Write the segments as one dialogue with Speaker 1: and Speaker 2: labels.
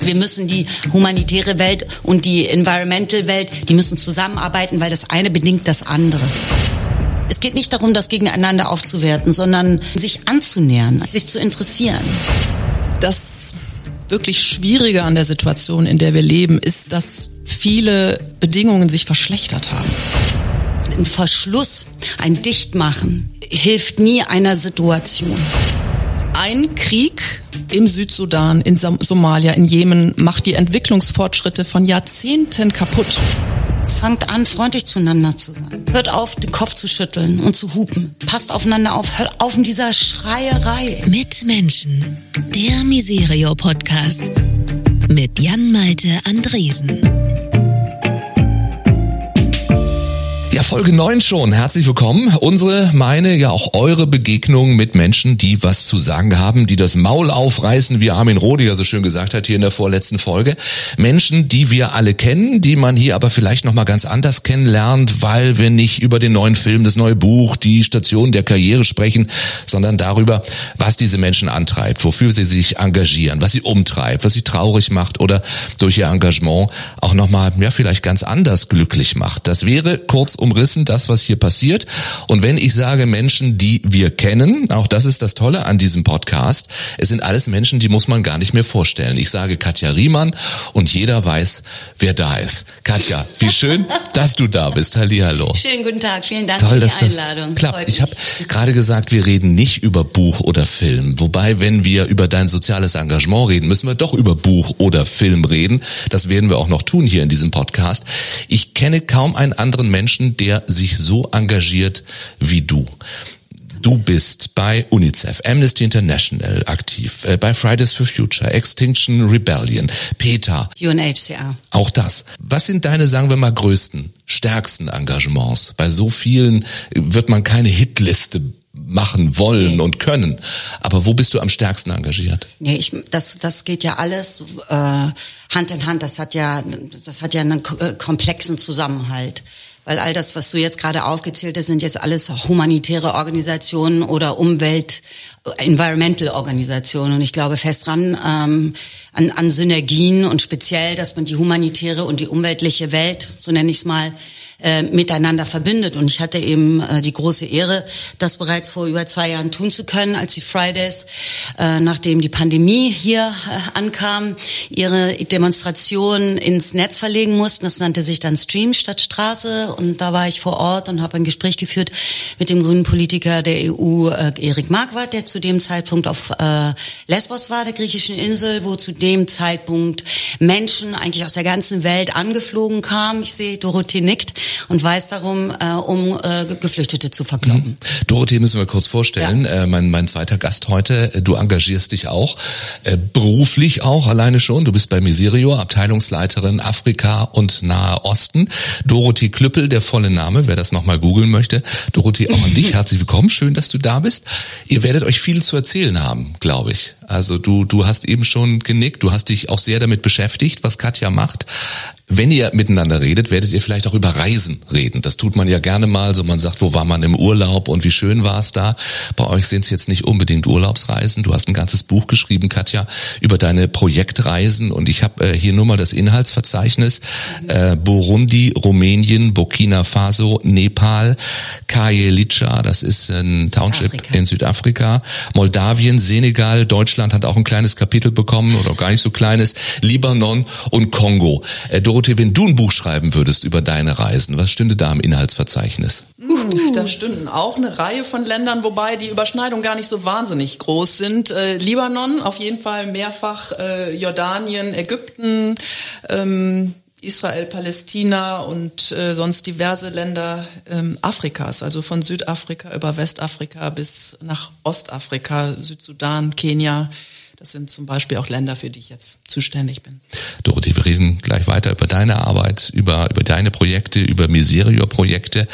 Speaker 1: Wir müssen die humanitäre Welt und die Environmental Welt, die müssen zusammenarbeiten, weil das eine bedingt das andere. Es geht nicht darum, das gegeneinander aufzuwerten, sondern sich anzunähern, sich zu interessieren.
Speaker 2: Das wirklich Schwierige an der Situation, in der wir leben, ist, dass viele Bedingungen sich verschlechtert haben.
Speaker 1: Ein Verschluss, ein Dichtmachen hilft nie einer Situation.
Speaker 2: Ein Krieg im Südsudan, in Somalia, in Jemen macht die Entwicklungsfortschritte von Jahrzehnten kaputt.
Speaker 1: Fangt an, freundlich zueinander zu sein. Hört auf, den Kopf zu schütteln und zu hupen. Passt aufeinander auf. Hört auf in dieser Schreierei.
Speaker 3: Mit Menschen. Der Miserio Podcast. Mit Jan-Malte Andresen.
Speaker 4: Folge 9 schon. Herzlich willkommen. Unsere, meine, ja auch eure Begegnung mit Menschen, die was zu sagen haben, die das Maul aufreißen, wie Armin Rodiger so schön gesagt hat hier in der vorletzten Folge. Menschen, die wir alle kennen, die man hier aber vielleicht nochmal ganz anders kennenlernt, weil wir nicht über den neuen Film, das neue Buch, die Station der Karriere sprechen, sondern darüber, was diese Menschen antreibt, wofür sie sich engagieren, was sie umtreibt, was sie traurig macht oder durch ihr Engagement auch nochmal, ja, vielleicht ganz anders glücklich macht. Das wäre kurz umrissen, das, was hier passiert. Und wenn ich sage Menschen, die wir kennen, auch das ist das Tolle an diesem Podcast, es sind alles Menschen, die muss man gar nicht mehr vorstellen. Ich sage Katja Riemann und jeder weiß, wer da ist. Katja, wie schön, dass du da bist. Hallihallo.
Speaker 1: Schönen guten Tag, vielen Dank
Speaker 4: Toll,
Speaker 1: für die Einladung.
Speaker 4: das klappt. Ich habe gerade gesagt, wir reden nicht über Buch oder Film. Wobei, wenn wir über dein soziales Engagement reden, müssen wir doch über Buch oder Film reden. Das werden wir auch noch tun hier in diesem Podcast. Ich kenne kaum einen anderen Menschen, der sich so engagiert wie du. Du bist bei UNICEF, Amnesty International aktiv, äh, bei Fridays for Future, Extinction Rebellion, PETA,
Speaker 1: UNHCR.
Speaker 4: auch das. Was sind deine, sagen wir mal, größten, stärksten Engagements? Bei so vielen wird man keine Hitliste machen wollen und können. Aber wo bist du am stärksten engagiert?
Speaker 1: Nee, ich, das, das geht ja alles äh, Hand in Hand. Das hat ja, das hat ja einen äh, komplexen Zusammenhalt. Weil all das, was du jetzt gerade aufgezählt hast, sind jetzt alles humanitäre Organisationen oder Umwelt, Environmental Organisationen. Und ich glaube fest dran ähm, an, an Synergien und speziell, dass man die humanitäre und die umweltliche Welt, so nenne ich es mal, äh, miteinander verbindet. Und ich hatte eben äh, die große Ehre, das bereits vor über zwei Jahren tun zu können, als die Fridays, äh, nachdem die Pandemie hier äh, ankam, ihre Demonstration ins Netz verlegen mussten. Das nannte sich dann Stream statt Straße. Und da war ich vor Ort und habe ein Gespräch geführt mit dem grünen Politiker der EU, äh, Erik Marquardt, der zu dem Zeitpunkt auf äh, Lesbos war, der griechischen Insel, wo zu dem Zeitpunkt Menschen eigentlich aus der ganzen Welt angeflogen kamen. Ich sehe, Dorothee nickt und weiß darum, äh, um äh, Geflüchtete zu verkloppen.
Speaker 4: Dorothee müssen wir kurz vorstellen. Äh, mein, mein zweiter Gast heute. Äh, Du engagierst dich auch, äh, beruflich auch alleine schon. Du bist bei Miserio, Abteilungsleiterin Afrika und Nahe Osten. Dorothee Klüppel, der volle Name, wer das nochmal googeln möchte. Dorothee, auch an dich herzlich willkommen. Schön, dass du da bist. Ihr werdet euch viel zu erzählen haben, glaube ich. Also du, du hast eben schon genickt, du hast dich auch sehr damit beschäftigt, was Katja macht. Wenn ihr miteinander redet, werdet ihr vielleicht auch über Reisen reden. Das tut man ja gerne mal, so man sagt, wo war man im Urlaub und wie schön war es da. Bei euch sind es jetzt nicht unbedingt Urlaubsreisen. Du hast ein ganzes Buch geschrieben, Katja, über deine Projektreisen und ich habe äh, hier nur mal das Inhaltsverzeichnis. Äh, Burundi, Rumänien, Burkina Faso, Nepal, Kajelica, das ist ein Township
Speaker 1: Afrika.
Speaker 4: in Südafrika, Moldawien, Senegal, Deutschland hat auch ein kleines Kapitel bekommen oder gar nicht so kleines, Libanon und Kongo. Äh, Dorothee, wenn du ein Buch schreiben würdest über deine Reisen, was stünde da im Inhaltsverzeichnis?
Speaker 2: Da stünden auch eine Reihe von Ländern, wobei die Überschneidungen gar nicht so wahnsinnig groß sind. Äh, Libanon auf jeden Fall mehrfach, äh, Jordanien, Ägypten, ähm, Israel, Palästina und äh, sonst diverse Länder ähm, Afrikas, also von Südafrika über Westafrika bis nach Ostafrika, Südsudan, Kenia. Das sind zum Beispiel auch Länder, für die ich jetzt zuständig bin.
Speaker 4: Dorothee, wir reden gleich weiter über deine Arbeit, über, über deine Projekte, über Miserio-Projekte,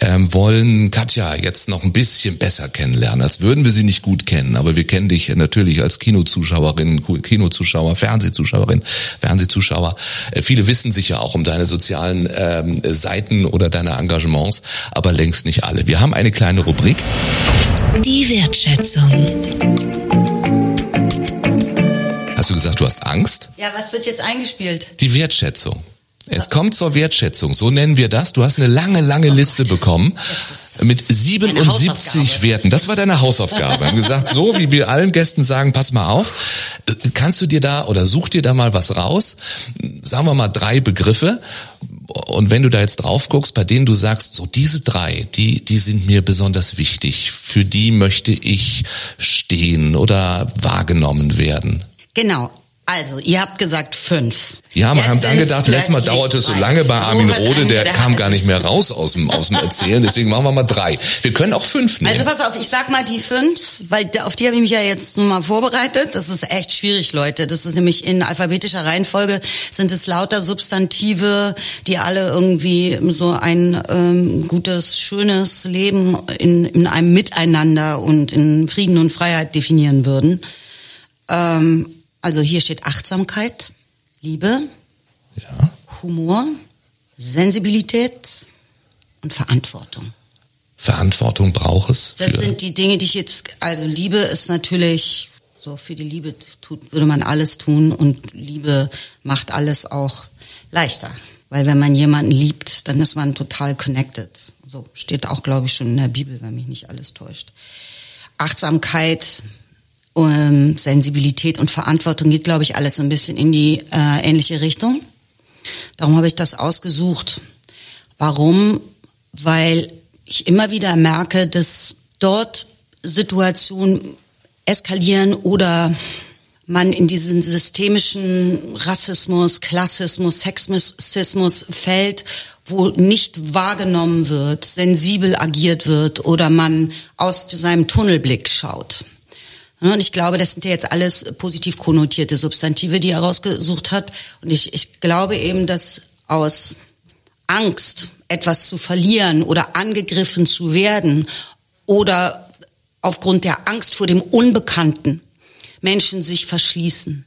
Speaker 4: ähm, wollen Katja jetzt noch ein bisschen besser kennenlernen, als würden wir sie nicht gut kennen, aber wir kennen dich natürlich als Kinozuschauerin, Kinozuschauer, Fernsehzuschauerin, Fernsehzuschauer. Äh, viele wissen sicher auch um deine sozialen ähm, Seiten oder deine Engagements, aber längst nicht alle. Wir haben eine kleine Rubrik.
Speaker 3: Die Wertschätzung.
Speaker 4: Hast du gesagt, du hast Angst?
Speaker 1: Ja, was wird jetzt eingespielt?
Speaker 4: Die Wertschätzung. Es kommt zur Wertschätzung, so nennen wir das. Du hast eine lange, lange Liste bekommen mit 77
Speaker 1: Hausaufgabe.
Speaker 4: Werten. Das war deine Hausaufgabe. Wir haben gesagt, so wie wir allen Gästen sagen, pass mal auf, kannst du dir da oder such dir da mal was raus? Sagen wir mal drei Begriffe. Und wenn du da jetzt drauf guckst, bei denen du sagst, so diese drei, die, die sind mir besonders wichtig. Für die möchte ich stehen oder wahrgenommen werden.
Speaker 1: Genau. Also, ihr habt gesagt fünf.
Speaker 4: Ja,
Speaker 1: Jetzt
Speaker 4: haben dann gedacht, letztes Mal dauerte es so lange bei Armin Rode, der kam
Speaker 1: hat-
Speaker 4: gar nicht mehr raus aus dem, aus dem Erzählen, deswegen machen wir mal drei. Wir können auch fünf nehmen.
Speaker 1: Also pass auf, ich sag mal die fünf, weil auf die habe ich mich ja jetzt nun mal vorbereitet. Das ist echt schwierig, Leute. Das ist nämlich in alphabetischer Reihenfolge sind es lauter Substantive, die alle irgendwie so ein ähm, gutes, schönes Leben in, in einem Miteinander und in Frieden und Freiheit definieren würden. Ähm, also hier steht Achtsamkeit, Liebe,
Speaker 4: ja.
Speaker 1: Humor, Sensibilität und Verantwortung.
Speaker 4: Verantwortung braucht es.
Speaker 1: Das sind die Dinge, die ich jetzt, also Liebe ist natürlich, so für die Liebe tut, würde man alles tun und Liebe macht alles auch leichter. Weil wenn man jemanden liebt, dann ist man total connected. So steht auch, glaube ich, schon in der Bibel, wenn mich nicht alles täuscht. Achtsamkeit, ähm, Sensibilität und Verantwortung geht, glaube ich, alles so ein bisschen in die äh, ähnliche Richtung. Darum habe ich das ausgesucht. Warum? Weil ich immer wieder merke, dass dort Situationen eskalieren oder man in diesen systemischen Rassismus, Klassismus, Sexismus fällt, wo nicht wahrgenommen wird, sensibel agiert wird oder man aus seinem Tunnelblick schaut. Ja, Und ich glaube, das sind ja jetzt alles positiv konnotierte Substantive, die er rausgesucht hat. Und ich, ich glaube eben, dass aus Angst, etwas zu verlieren oder angegriffen zu werden oder aufgrund der Angst vor dem Unbekannten Menschen sich verschließen.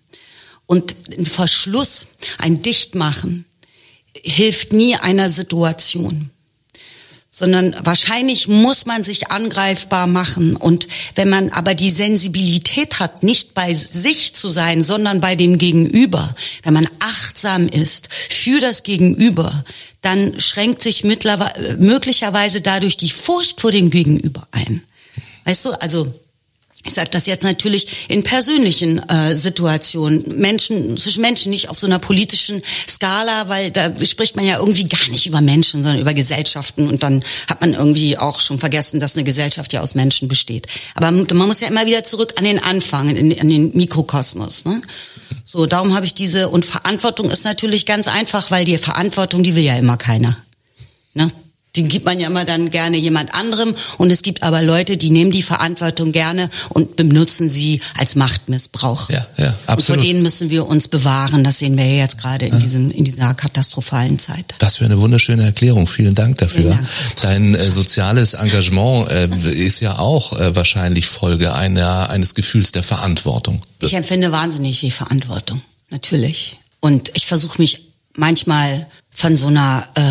Speaker 1: Und ein Verschluss, ein Dichtmachen hilft nie einer Situation sondern wahrscheinlich muss man sich angreifbar machen. Und wenn man aber die Sensibilität hat, nicht bei sich zu sein, sondern bei dem Gegenüber, wenn man achtsam ist für das Gegenüber, dann schränkt sich mittlerweile, möglicherweise dadurch die Furcht vor dem Gegenüber ein. Weißt du, also ich sage das jetzt natürlich in persönlichen äh, Situationen, Menschen zwischen Menschen, nicht auf so einer politischen Skala, weil da spricht man ja irgendwie gar nicht über Menschen, sondern über Gesellschaften und dann hat man irgendwie auch schon vergessen, dass eine Gesellschaft ja aus Menschen besteht. Aber man muss ja immer wieder zurück an den Anfang, in, an den Mikrokosmos. Ne? So, darum habe ich diese und Verantwortung ist natürlich ganz einfach, weil die Verantwortung, die will ja immer keiner. Ne? Den gibt man ja immer dann gerne jemand anderem und es gibt aber Leute, die nehmen die Verantwortung gerne und benutzen sie als Machtmissbrauch.
Speaker 4: Ja, ja,
Speaker 1: Und
Speaker 4: absolut.
Speaker 1: vor denen müssen wir uns bewahren. Das sehen wir ja jetzt gerade in diesem in dieser katastrophalen Zeit.
Speaker 4: Was für eine wunderschöne Erklärung. Vielen Dank dafür.
Speaker 1: Dank.
Speaker 4: Dein äh, soziales Engagement äh, ist ja auch äh, wahrscheinlich Folge einer, eines Gefühls der Verantwortung.
Speaker 1: Ich empfinde wahnsinnig viel Verantwortung, natürlich. Und ich versuche mich manchmal von so einer äh,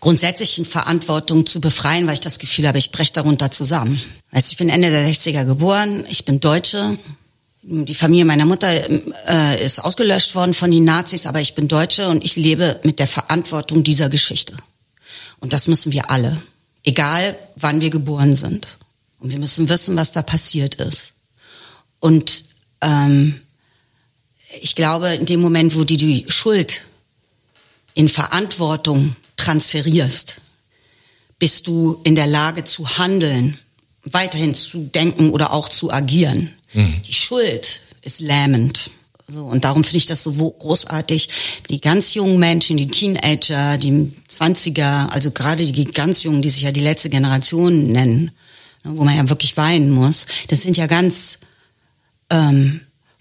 Speaker 1: grundsätzlichen Verantwortung zu befreien, weil ich das Gefühl habe, ich breche darunter zusammen. Du, ich bin Ende der 60er geboren, ich bin Deutsche. Die Familie meiner Mutter äh, ist ausgelöscht worden von den Nazis, aber ich bin Deutsche und ich lebe mit der Verantwortung dieser Geschichte. Und das müssen wir alle, egal wann wir geboren sind. Und wir müssen wissen, was da passiert ist. Und ähm, ich glaube, in dem Moment, wo du die Schuld in Verantwortung transferierst, bist du in der Lage zu handeln, weiterhin zu denken oder auch zu agieren. Die Schuld ist lähmend. So, und darum finde ich das so großartig. Die ganz jungen Menschen, die Teenager, die 20er, also gerade die ganz jungen, die sich ja die letzte Generation nennen, ne, wo man ja wirklich weinen muss, das sind ja ganz ähm,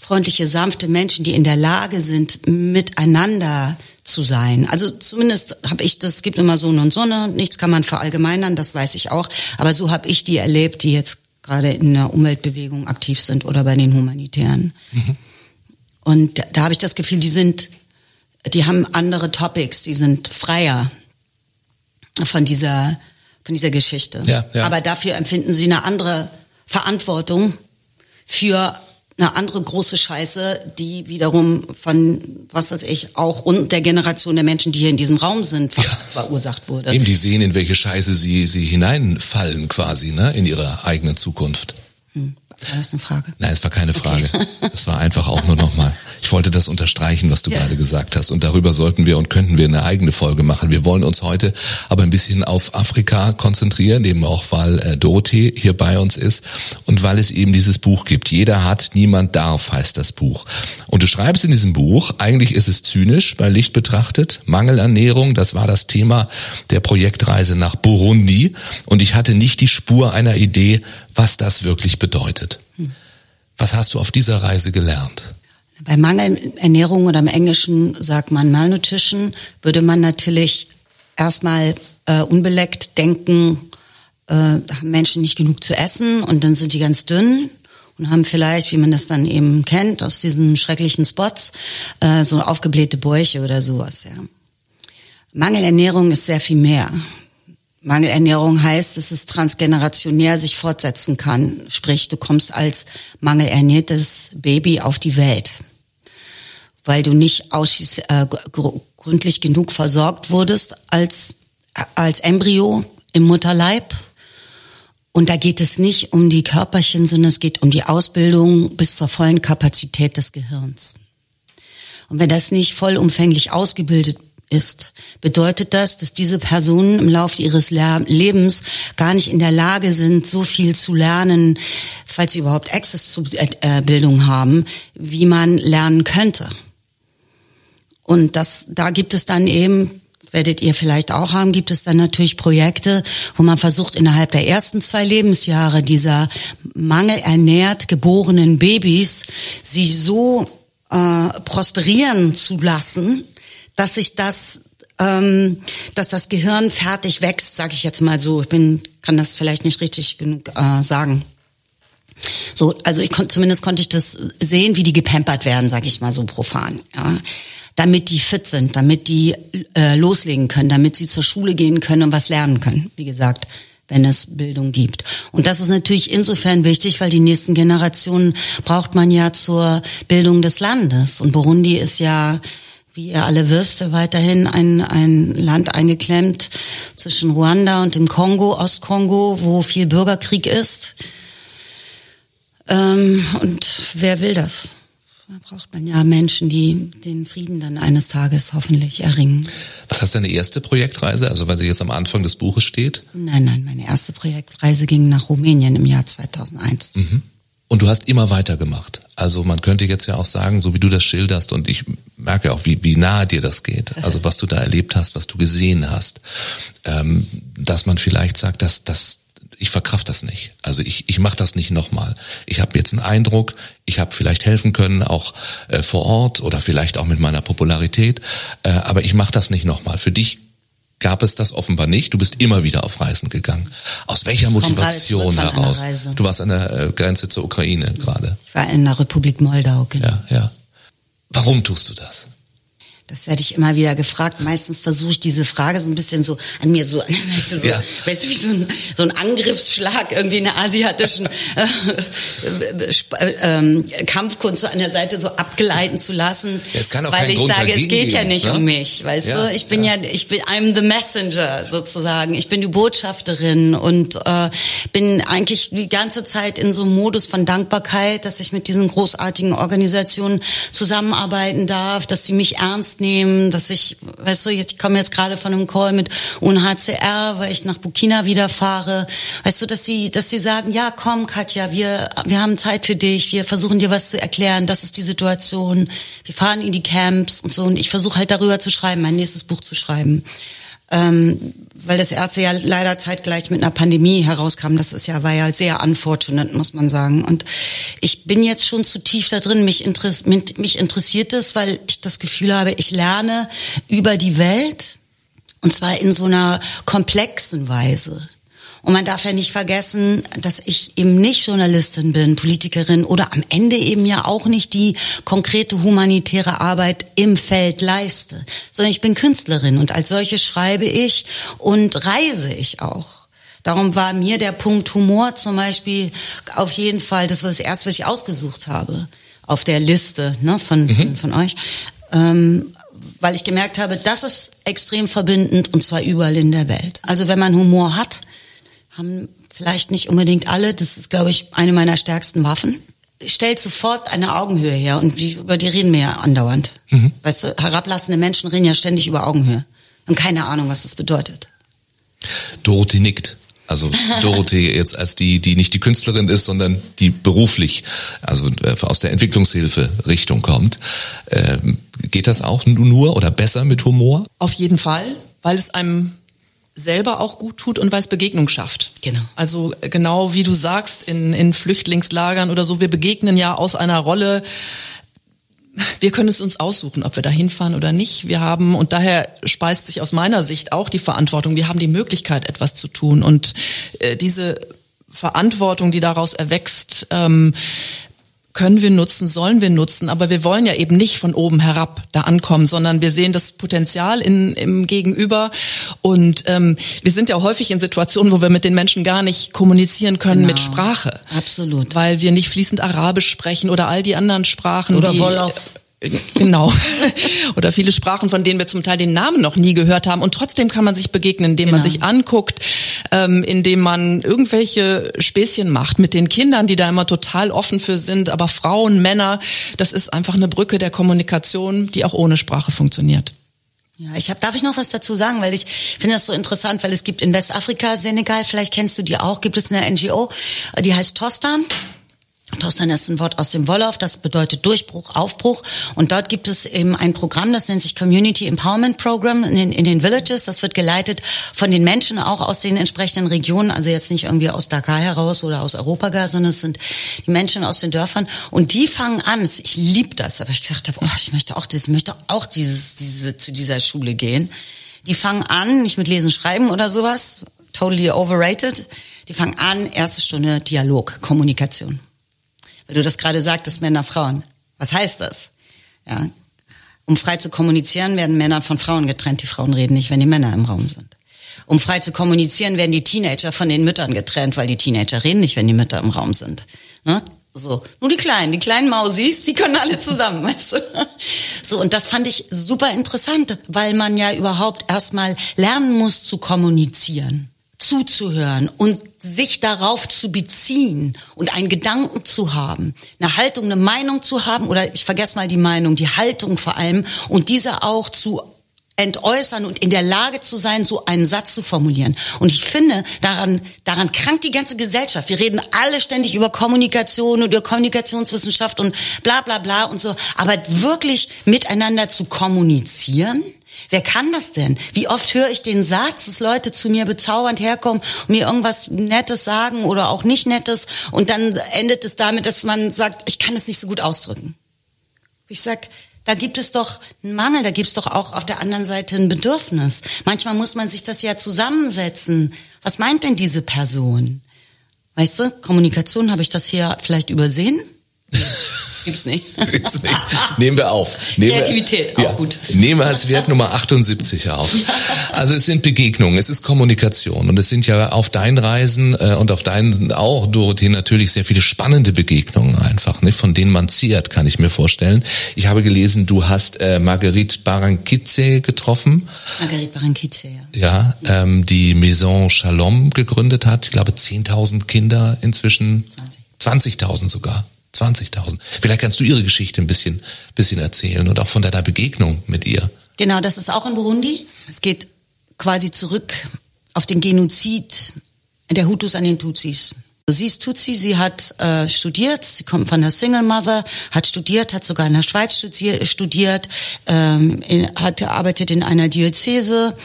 Speaker 1: freundliche, sanfte Menschen, die in der Lage sind, miteinander zu sein. Also zumindest habe ich das, es gibt immer so und so, ne? nichts kann man verallgemeinern, das weiß ich auch. Aber so habe ich die erlebt, die jetzt gerade in der Umweltbewegung aktiv sind oder bei den Humanitären. Und da, da habe ich das Gefühl, die sind, die haben andere Topics, die sind freier von dieser, von dieser Geschichte.
Speaker 4: Ja, ja.
Speaker 1: Aber dafür empfinden sie eine andere Verantwortung für eine andere große Scheiße, die wiederum von, was weiß ich, auch und der Generation der Menschen, die hier in diesem Raum sind, ver verursacht wurde.
Speaker 4: Eben, die sehen, in welche Scheiße sie, sie hineinfallen quasi, ne, in ihre eigene Zukunft.
Speaker 1: Hm. War das eine Frage?
Speaker 4: Nein, es war keine Frage. Okay. Es war einfach auch nur nochmal. Ich wollte das unterstreichen, was du ja. gerade gesagt hast. Und darüber sollten wir und könnten wir eine eigene Folge machen. Wir wollen uns heute aber ein bisschen auf Afrika konzentrieren, eben auch weil äh, Dorothee hier bei uns ist und weil es eben dieses Buch gibt. Jeder hat, niemand darf, heißt das Buch. Und du schreibst in diesem Buch, eigentlich ist es zynisch bei Licht betrachtet, Mangelernährung, das war das Thema der Projektreise nach Burundi. Und ich hatte nicht die Spur einer Idee, was das wirklich bedeutet. Was hast du auf dieser Reise gelernt?
Speaker 1: Bei Mangelernährung oder im Englischen sagt man Malnutrition, würde man natürlich erstmal äh, unbeleckt denken, äh, haben Menschen nicht genug zu essen und dann sind die ganz dünn und haben vielleicht, wie man das dann eben kennt aus diesen schrecklichen Spots, äh, so aufgeblähte Bäuche oder sowas. Ja. Mangelernährung ist sehr viel mehr. Mangelernährung heißt, dass es transgenerationär sich fortsetzen kann. Sprich, du kommst als mangelernährtes Baby auf die Welt, weil du nicht ausschließ, äh, gründlich genug versorgt wurdest als, als Embryo im Mutterleib. Und da geht es nicht um die Körperchen, sondern es geht um die Ausbildung bis zur vollen Kapazität des Gehirns. Und wenn das nicht vollumfänglich ausgebildet ist, bedeutet das, dass diese Personen im Laufe ihres Lebens gar nicht in der Lage sind, so viel zu lernen, falls sie überhaupt Access zu äh, Bildung haben, wie man lernen könnte. Und das, da gibt es dann eben, werdet ihr vielleicht auch haben, gibt es dann natürlich Projekte, wo man versucht, innerhalb der ersten zwei Lebensjahre dieser mangelernährt geborenen Babys sie so äh, prosperieren zu lassen, dass sich das ähm, dass das Gehirn fertig wächst, sage ich jetzt mal so. Ich bin, kann das vielleicht nicht richtig genug äh, sagen. So, also ich konnte zumindest konnte ich das sehen, wie die gepampert werden, sage ich mal so profan. Ja. Damit die fit sind, damit die äh, loslegen können, damit sie zur Schule gehen können und was lernen können. Wie gesagt, wenn es Bildung gibt. Und das ist natürlich insofern wichtig, weil die nächsten Generationen braucht man ja zur Bildung des Landes. Und Burundi ist ja wie ihr alle wisst, weiterhin ein, ein Land eingeklemmt zwischen Ruanda und dem Kongo, Ostkongo, wo viel Bürgerkrieg ist. Ähm, und wer will das? Da braucht man ja Menschen, die den Frieden dann eines Tages hoffentlich erringen.
Speaker 4: War das deine erste Projektreise, also weil sie jetzt am Anfang des Buches steht?
Speaker 1: Nein, nein, meine erste Projektreise ging nach Rumänien im Jahr 2001. Mhm.
Speaker 4: Und du hast immer weitergemacht. Also man könnte jetzt ja auch sagen, so wie du das schilderst, und ich merke auch, wie, wie nahe dir das geht, also was du da erlebt hast, was du gesehen hast, ähm, dass man vielleicht sagt, dass das ich verkraft das nicht. Also ich, ich mache das nicht nochmal. Ich habe jetzt einen Eindruck, ich habe vielleicht helfen können, auch äh, vor Ort oder vielleicht auch mit meiner Popularität, äh, aber ich mache das nicht nochmal. Für dich gab es das offenbar nicht. Du bist immer wieder auf Reisen gegangen. Aus welcher Motivation heraus? Du warst an der äh, Grenze zur Ukraine gerade.
Speaker 1: Ich war in der Republik Moldau.
Speaker 4: Genau. Ja, ja. Warum tust du das?
Speaker 1: Das werde ich immer wieder gefragt. Meistens versuche ich diese Frage so ein bisschen so an mir so, so ja. weißt du, wie so ein, so ein Angriffsschlag irgendwie in der asiatischen äh, äh, ähm, Kampfkunst so an der Seite so abgeleiten zu lassen.
Speaker 4: Ja, es kann auch
Speaker 1: weil ich
Speaker 4: Grund
Speaker 1: sage, es geht ja nicht ne? um mich, weißt ja, du? Ich bin ja. ich bin, I'm the messenger sozusagen. Ich bin die Botschafterin und äh, bin eigentlich die ganze Zeit in so einem Modus von Dankbarkeit, dass ich mit diesen großartigen Organisationen zusammenarbeiten darf, dass sie mich ernst nehmen, dass ich, weißt du, ich komme jetzt gerade von einem Call mit UNHCR, weil ich nach Burkina wieder fahre. Weißt du, dass sie, dass sie sagen, ja, komm, Katja, wir, wir haben Zeit für dich, wir versuchen dir was zu erklären, das ist die Situation, wir fahren in die Camps und so. Und ich versuche halt darüber zu schreiben, mein nächstes Buch zu schreiben. Ähm, weil das erste ja leider zeitgleich mit einer Pandemie herauskam. Das ist ja war ja sehr unfortunate, muss man sagen. Und ich bin jetzt schon zu tief da drin. Mich, interess mich interessiert es, weil ich das Gefühl habe, ich lerne über die Welt und zwar in so einer komplexen Weise. Und man darf ja nicht vergessen, dass ich eben nicht Journalistin bin, Politikerin oder am Ende eben ja auch nicht die konkrete humanitäre Arbeit im Feld leiste, sondern ich bin Künstlerin und als solche schreibe ich und reise ich auch. Darum war mir der Punkt Humor zum Beispiel auf jeden Fall, das war das erste, was ich ausgesucht habe auf der Liste ne, von, mhm. von, von euch. Ähm, weil ich gemerkt habe, das ist extrem verbindend und zwar überall in der Welt. Also wenn man Humor hat, haben vielleicht nicht unbedingt alle, das ist, glaube ich, eine meiner stärksten Waffen, stellt sofort eine Augenhöhe her und die, über die reden wir ja andauernd. Mhm. Weißt du, herablassende Menschen reden ja ständig über Augenhöhe und keine Ahnung, was das bedeutet.
Speaker 4: Dorothee nickt. Also Dorothee jetzt als die, die nicht die Künstlerin ist, sondern die beruflich, also äh, aus der Entwicklungshilfe Richtung kommt. Ähm, geht das auch nur oder besser mit Humor?
Speaker 2: Auf jeden Fall, weil es einem selber auch gut tut und weil es Begegnung schafft.
Speaker 1: Genau.
Speaker 2: Also genau wie du sagst, in, in Flüchtlingslagern oder so, wir begegnen ja aus einer Rolle, wir können es uns aussuchen, ob wir da hinfahren oder nicht. Wir haben, und daher speist sich aus meiner Sicht auch die Verantwortung, wir haben die Möglichkeit, etwas zu tun. Und äh, diese Verantwortung, die daraus erwächst, ähm, können wir nutzen, sollen wir nutzen, aber wir wollen ja eben nicht von oben herab da ankommen, sondern wir sehen das Potenzial in, im Gegenüber und ähm, wir sind ja häufig in Situationen, wo wir mit den Menschen gar nicht kommunizieren können genau. mit Sprache.
Speaker 1: Absolut.
Speaker 2: Weil wir nicht fließend Arabisch sprechen oder all die anderen Sprachen.
Speaker 1: Oder
Speaker 2: die,
Speaker 1: Wolof.
Speaker 2: Genau. Oder viele Sprachen, von denen wir zum Teil den Namen noch nie gehört haben. Und trotzdem kann man sich begegnen, indem genau. man sich anguckt, ähm, indem man irgendwelche Späßchen macht mit den Kindern, die da immer total offen für sind. Aber Frauen, Männer, das ist einfach eine Brücke der Kommunikation, die auch ohne Sprache funktioniert.
Speaker 1: Ja, ich habe, darf ich noch was dazu sagen, weil ich finde das so interessant, weil es gibt in Westafrika, Senegal, vielleicht kennst du die auch, gibt es eine NGO, die heißt Tostan. Tostan ist ein Wort aus dem Wolof, das bedeutet Durchbruch, Aufbruch. Und dort gibt es eben ein Programm, das nennt sich Community Empowerment Program in den, in den Villages. Das wird geleitet von den Menschen auch aus den entsprechenden Regionen, also jetzt nicht irgendwie aus Dakar heraus oder aus Europa gar, sondern es sind die Menschen aus den Dörfern. Und die fangen an, ich liebe das, aber ich gesagt habe, oh, ich möchte auch das, ich möchte auch dieses, diese, zu dieser Schule gehen. Die fangen an, nicht mit Lesen, Schreiben oder sowas, totally overrated. Die fangen an, erste Stunde Dialog, Kommunikation weil du das gerade sagtest, Männer, Frauen. Was heißt das? Ja. Um frei zu kommunizieren, werden Männer von Frauen getrennt. Die Frauen reden nicht, wenn die Männer im Raum sind. Um frei zu kommunizieren, werden die Teenager von den Müttern getrennt, weil die Teenager reden nicht, wenn die Mütter im Raum sind. Ne? So, nur die Kleinen, die kleinen Mausis, die können alle zusammen, weißt du? So, und das fand ich super interessant, weil man ja überhaupt erstmal lernen muss zu kommunizieren zuzuhören und sich darauf zu beziehen und einen Gedanken zu haben, eine Haltung, eine Meinung zu haben oder ich vergesse mal die Meinung, die Haltung vor allem und diese auch zu entäußern und in der Lage zu sein, so einen Satz zu formulieren. Und ich finde, daran, daran krankt die ganze Gesellschaft. Wir reden alle ständig über Kommunikation und über Kommunikationswissenschaft und bla bla bla und so. Aber wirklich miteinander zu kommunizieren, Wer kann das denn? Wie oft höre ich den Satz, dass Leute zu mir bezaubernd herkommen und mir irgendwas Nettes sagen oder auch nicht Nettes und dann endet es damit, dass man sagt, ich kann es nicht so gut ausdrücken. Ich sag, da gibt es doch einen Mangel, da gibt es doch auch auf der anderen Seite ein Bedürfnis. Manchmal muss man sich das ja zusammensetzen. Was meint denn diese Person? Weißt du, Kommunikation, habe ich das hier vielleicht übersehen? Gibt's nicht. Gibt's
Speaker 4: nicht. Nehmen wir auf.
Speaker 1: Nehmen Kreativität, wir, auch ja, gut.
Speaker 4: Nehmen wir als Wert Nummer 78 auf. Also es sind Begegnungen, es ist Kommunikation und es sind ja auf deinen Reisen äh, und auf deinen auch, Dorothee, natürlich sehr viele spannende Begegnungen einfach, ne, von denen man ziert, kann ich mir vorstellen. Ich habe gelesen, du hast äh, Marguerite Barankice getroffen.
Speaker 1: Marguerite Barankice,
Speaker 4: ja. Ja, ähm, die Maison Shalom gegründet hat. Ich glaube, 10.000 Kinder inzwischen. 20. 20.000 sogar. 20.000. Vielleicht kannst du ihre Geschichte ein bisschen, bisschen erzählen und auch von deiner Begegnung mit ihr.
Speaker 1: Genau, das ist auch in Burundi. Es geht quasi zurück auf den Genozid der Hutus an den Tutsis. Sie ist Tutsi, sie hat äh, studiert, sie kommt von der Single Mother, hat studiert, hat sogar in der Schweiz studiert, ähm, in, hat gearbeitet in einer Diözese,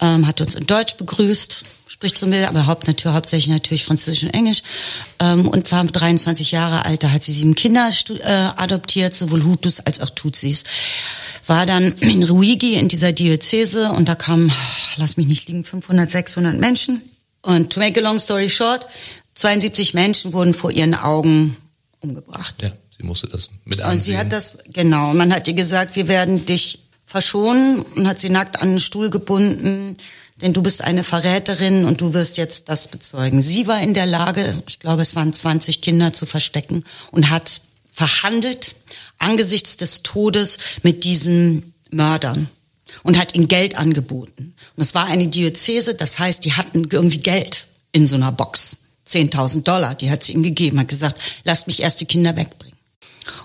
Speaker 1: ähm, hat uns in Deutsch begrüßt, spricht so mit, aber haupt, natürlich, hauptsächlich natürlich Französisch und Englisch. Ähm, und war 23 Jahre alt, da hat sie sieben Kinder äh, adoptiert, sowohl Hutus als auch Tutsis. War dann in Ruigi in dieser Diözese und da kamen, lass mich nicht liegen, 500, 600 Menschen. Und to make a long story short, 72 Menschen wurden vor ihren Augen umgebracht.
Speaker 4: Ja, sie musste das mit ansehen.
Speaker 1: Und sie hat das, genau, man hat ihr gesagt, wir werden dich verschonen und hat sie nackt an einen Stuhl gebunden denn du bist eine Verräterin und du wirst jetzt das bezeugen. Sie war in der Lage, ich glaube, es waren 20 Kinder zu verstecken und hat verhandelt angesichts des Todes mit diesen Mördern und hat ihnen Geld angeboten. Und es war eine Diözese, das heißt, die hatten irgendwie Geld in so einer Box. 10.000 Dollar, die hat sie ihnen gegeben, hat gesagt, lasst mich erst die Kinder wegbringen.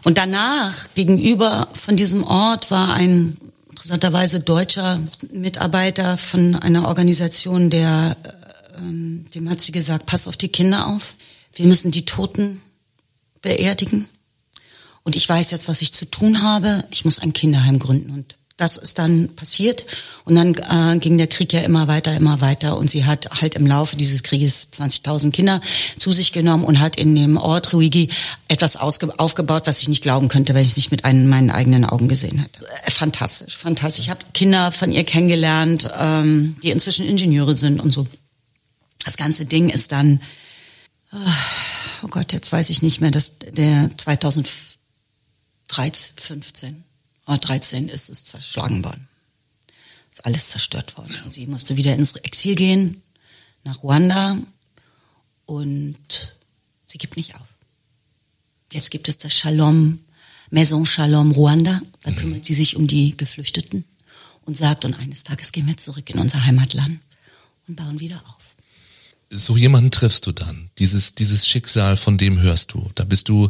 Speaker 1: Und danach, gegenüber von diesem Ort, war ein interessanterweise deutscher Mitarbeiter von einer Organisation, der, ähm, dem hat sie gesagt, pass auf die Kinder auf, wir müssen die Toten beerdigen. Und ich weiß jetzt, was ich zu tun habe. Ich muss ein Kinderheim gründen. Und das ist dann passiert. Und dann äh, ging der Krieg ja immer weiter, immer weiter. Und sie hat halt im Laufe dieses Krieges 20.000 Kinder zu sich genommen und hat in dem Ort Ruigi etwas aufgebaut, was ich nicht glauben könnte, wenn ich es nicht mit einen, meinen eigenen Augen gesehen hätte. Äh, fantastisch, fantastisch. Ich habe Kinder von ihr kennengelernt, ähm, die inzwischen Ingenieure sind und so. Das ganze Ding ist dann, oh Gott, jetzt weiß ich nicht mehr, dass der 2013, 15 13 ist es zerschlagen worden. Ist alles zerstört worden. Und sie musste wieder ins Exil gehen, nach Ruanda und sie gibt nicht auf. Jetzt gibt es das Shalom, Maison Shalom Ruanda. Da mhm. kümmert sie sich um die Geflüchteten und sagt, und eines Tages gehen wir zurück in unser Heimatland und bauen wieder auf.
Speaker 4: So jemanden triffst du dann. Dieses, dieses Schicksal, von dem hörst du. Da bist du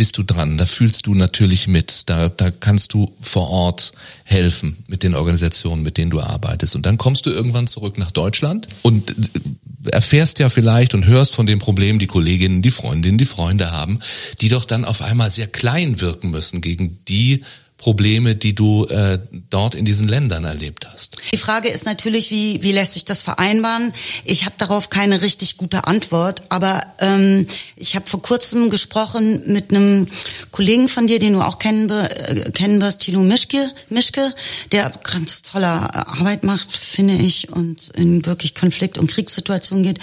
Speaker 4: bist du dran, da fühlst du natürlich mit, da, da kannst du vor Ort helfen mit den Organisationen, mit denen du arbeitest. Und dann kommst du irgendwann zurück nach Deutschland und äh, erfährst ja vielleicht und hörst von den Problemen, die Kolleginnen, die Freundinnen, die Freunde haben, die doch dann auf einmal sehr klein wirken müssen gegen die Probleme, die du äh, dort in diesen Ländern erlebt hast?
Speaker 1: Die Frage ist natürlich, wie, wie lässt sich das vereinbaren? Ich habe darauf keine richtig gute Antwort, aber ähm, ich habe vor kurzem gesprochen mit einem Kollegen von dir, den du auch kennen, äh, kennen wirst, Tilo Mischke, Mischke, der ganz tolle Arbeit macht, finde ich, und in wirklich Konflikt- und Kriegssituationen geht.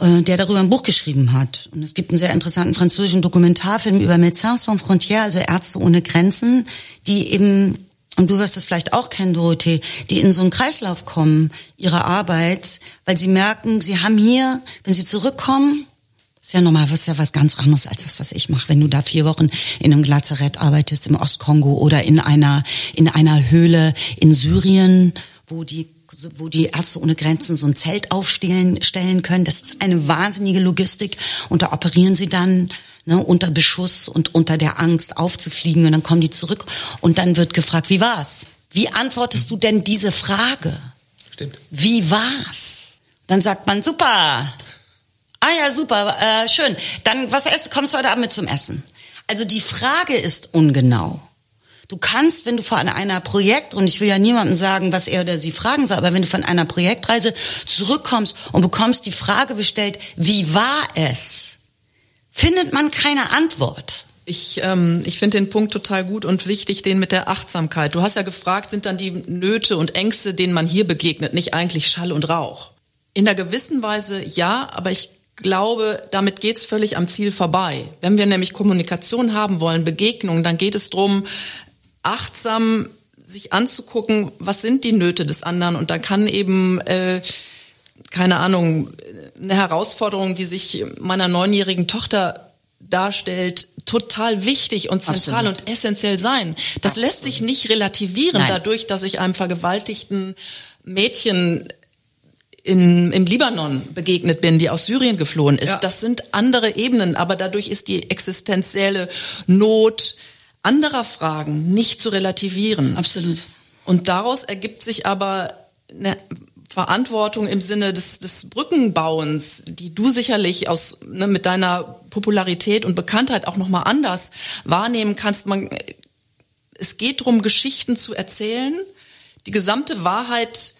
Speaker 1: Äh, der darüber ein Buch geschrieben hat. Und es gibt einen sehr interessanten französischen Dokumentarfilm über Médecins sans frontières, also Ärzte ohne Grenzen, die eben und du wirst das vielleicht auch kennen, Dorothee, die in so einen Kreislauf kommen, ihrer Arbeit, weil sie merken, sie haben hier, wenn sie zurückkommen, ist ja normal, was ist ja was ganz anderes als das, was ich mache. Wenn du da vier Wochen in einem Lazarett arbeitest im Ostkongo oder in einer, in einer Höhle in Syrien, wo die wo die Ärzte ohne Grenzen so ein Zelt aufstellen stellen können. Das ist eine wahnsinnige Logistik und da operieren sie dann ne, unter Beschuss und unter der Angst aufzufliegen und dann kommen die zurück und dann wird gefragt, wie war's? Wie antwortest du denn diese Frage?
Speaker 4: Stimmt.
Speaker 1: Wie war's? Dann sagt man super. Ah ja, super, äh, schön. Dann was erst kommst du heute Abend mit zum Essen? Also die Frage ist ungenau. Du kannst, wenn du von einer Projekt, und ich will ja niemandem sagen, was er oder sie fragen soll, aber wenn du von einer Projektreise zurückkommst und bekommst die Frage bestellt, wie war es, findet man keine Antwort.
Speaker 2: Ich, ähm, ich finde den Punkt total gut und wichtig, den mit der Achtsamkeit. Du hast ja gefragt, sind dann die Nöte und Ängste, denen man hier begegnet, nicht eigentlich Schall und Rauch? In einer gewissen Weise ja, aber ich glaube, damit geht's völlig am Ziel vorbei. Wenn wir nämlich Kommunikation haben wollen, Begegnungen, dann geht es drum achtsam sich anzugucken, was sind die Nöte des anderen und da kann eben äh, keine Ahnung eine Herausforderung, die sich meiner neunjährigen Tochter darstellt, total wichtig und zentral Absolut. und essentiell sein. Das Absolut. lässt sich nicht relativieren Nein. dadurch, dass ich einem vergewaltigten Mädchen in, im Libanon begegnet bin, die aus Syrien geflohen ist. Ja. Das sind andere Ebenen, aber dadurch ist die existenzielle Not, anderer Fragen nicht zu relativieren.
Speaker 1: Absolut.
Speaker 2: Und daraus ergibt sich aber eine Verantwortung im Sinne des, des Brückenbauens, die du sicherlich aus ne, mit deiner Popularität und Bekanntheit auch noch mal anders wahrnehmen kannst. Man, es geht darum, Geschichten zu erzählen. Die gesamte Wahrheit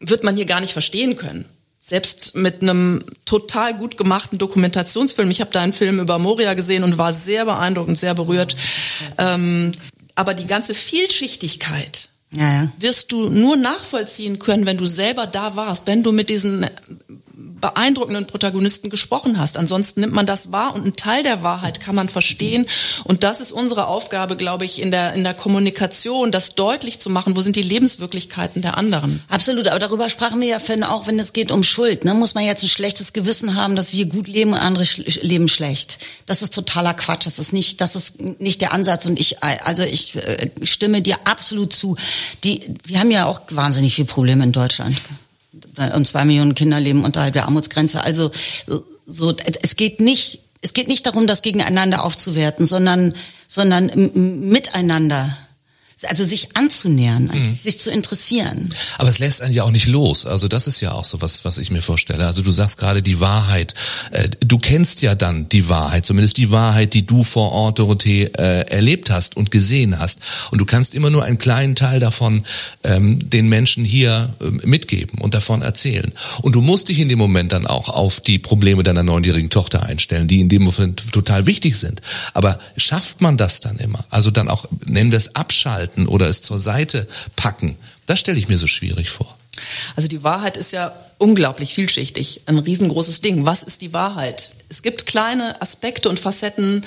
Speaker 2: wird man hier gar nicht verstehen können selbst mit einem total gut gemachten Dokumentationsfilm. Ich habe da einen Film über Moria gesehen und war sehr beeindruckt und sehr berührt. Ähm, aber die ganze Vielschichtigkeit ja, ja. wirst du nur nachvollziehen können, wenn du selber da warst, wenn du mit diesen beeindruckenden Protagonisten gesprochen hast. Ansonsten nimmt man das wahr und einen Teil der Wahrheit kann man verstehen. Und das ist unsere Aufgabe, glaube ich, in der, in der Kommunikation, das deutlich zu machen, wo sind die Lebenswirklichkeiten der anderen.
Speaker 1: Absolut, aber darüber sprachen wir ja vorhin auch, wenn es geht um Schuld. Ne? Muss man jetzt ein schlechtes Gewissen haben, dass wir gut leben und andere sch leben schlecht. Das ist totaler Quatsch. Das ist nicht, das ist nicht der Ansatz. Und ich, also ich äh, stimme dir absolut zu. Die, wir haben ja auch wahnsinnig viele Probleme in Deutschland. Und zwei Millionen Kinder leben unterhalb der Armutsgrenze. Also so, es geht nicht, es geht nicht darum, das gegeneinander aufzuwerten, sondern, sondern miteinander also sich anzunähern, mhm. sich zu interessieren.
Speaker 4: Aber es lässt einen ja auch nicht los. Also das ist ja auch so was, was ich mir vorstelle. Also du sagst gerade die Wahrheit. Äh, du kennst ja dann die Wahrheit, zumindest die Wahrheit, die du vor Ort, Dorothee, äh, erlebt hast und gesehen hast. Und du kannst immer nur einen kleinen Teil davon ähm, den Menschen hier äh, mitgeben und davon erzählen. Und du musst dich in dem Moment dann auch auf die Probleme deiner neunjährigen Tochter einstellen, die in dem Moment total wichtig sind. Aber schafft man das dann immer? Also dann auch, nennen wir es Abschalten halten oder es zur Seite packen, das stelle ich mir so schwierig vor.
Speaker 2: Also die Wahrheit ist ja unglaublich vielschichtig, ein riesengroßes Ding. Was ist die Wahrheit? Es gibt kleine Aspekte und Facetten,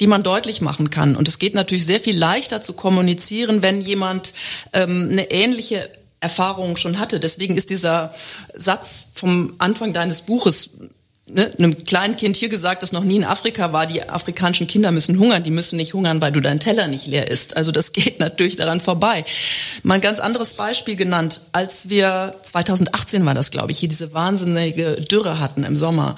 Speaker 2: die man deutlich machen kann. Und es geht natürlich sehr viel leichter zu kommunizieren, wenn jemand ähm, eine ähnliche Erfahrung schon hatte. Deswegen ist dieser Satz vom Anfang deines Buches ne, einem kleinen Kind hier gesagt, das noch nie in Afrika war, die afrikanischen Kinder müssen hungern, die müssen nicht hungern, weil du deinen Teller nicht leer isst. Also das geht natürlich daran vorbei. Mal ein ganz anderes Beispiel genannt, als wir 2018 war das, glaube ich, hier diese wahnsinnige Dürre hatten im Sommer,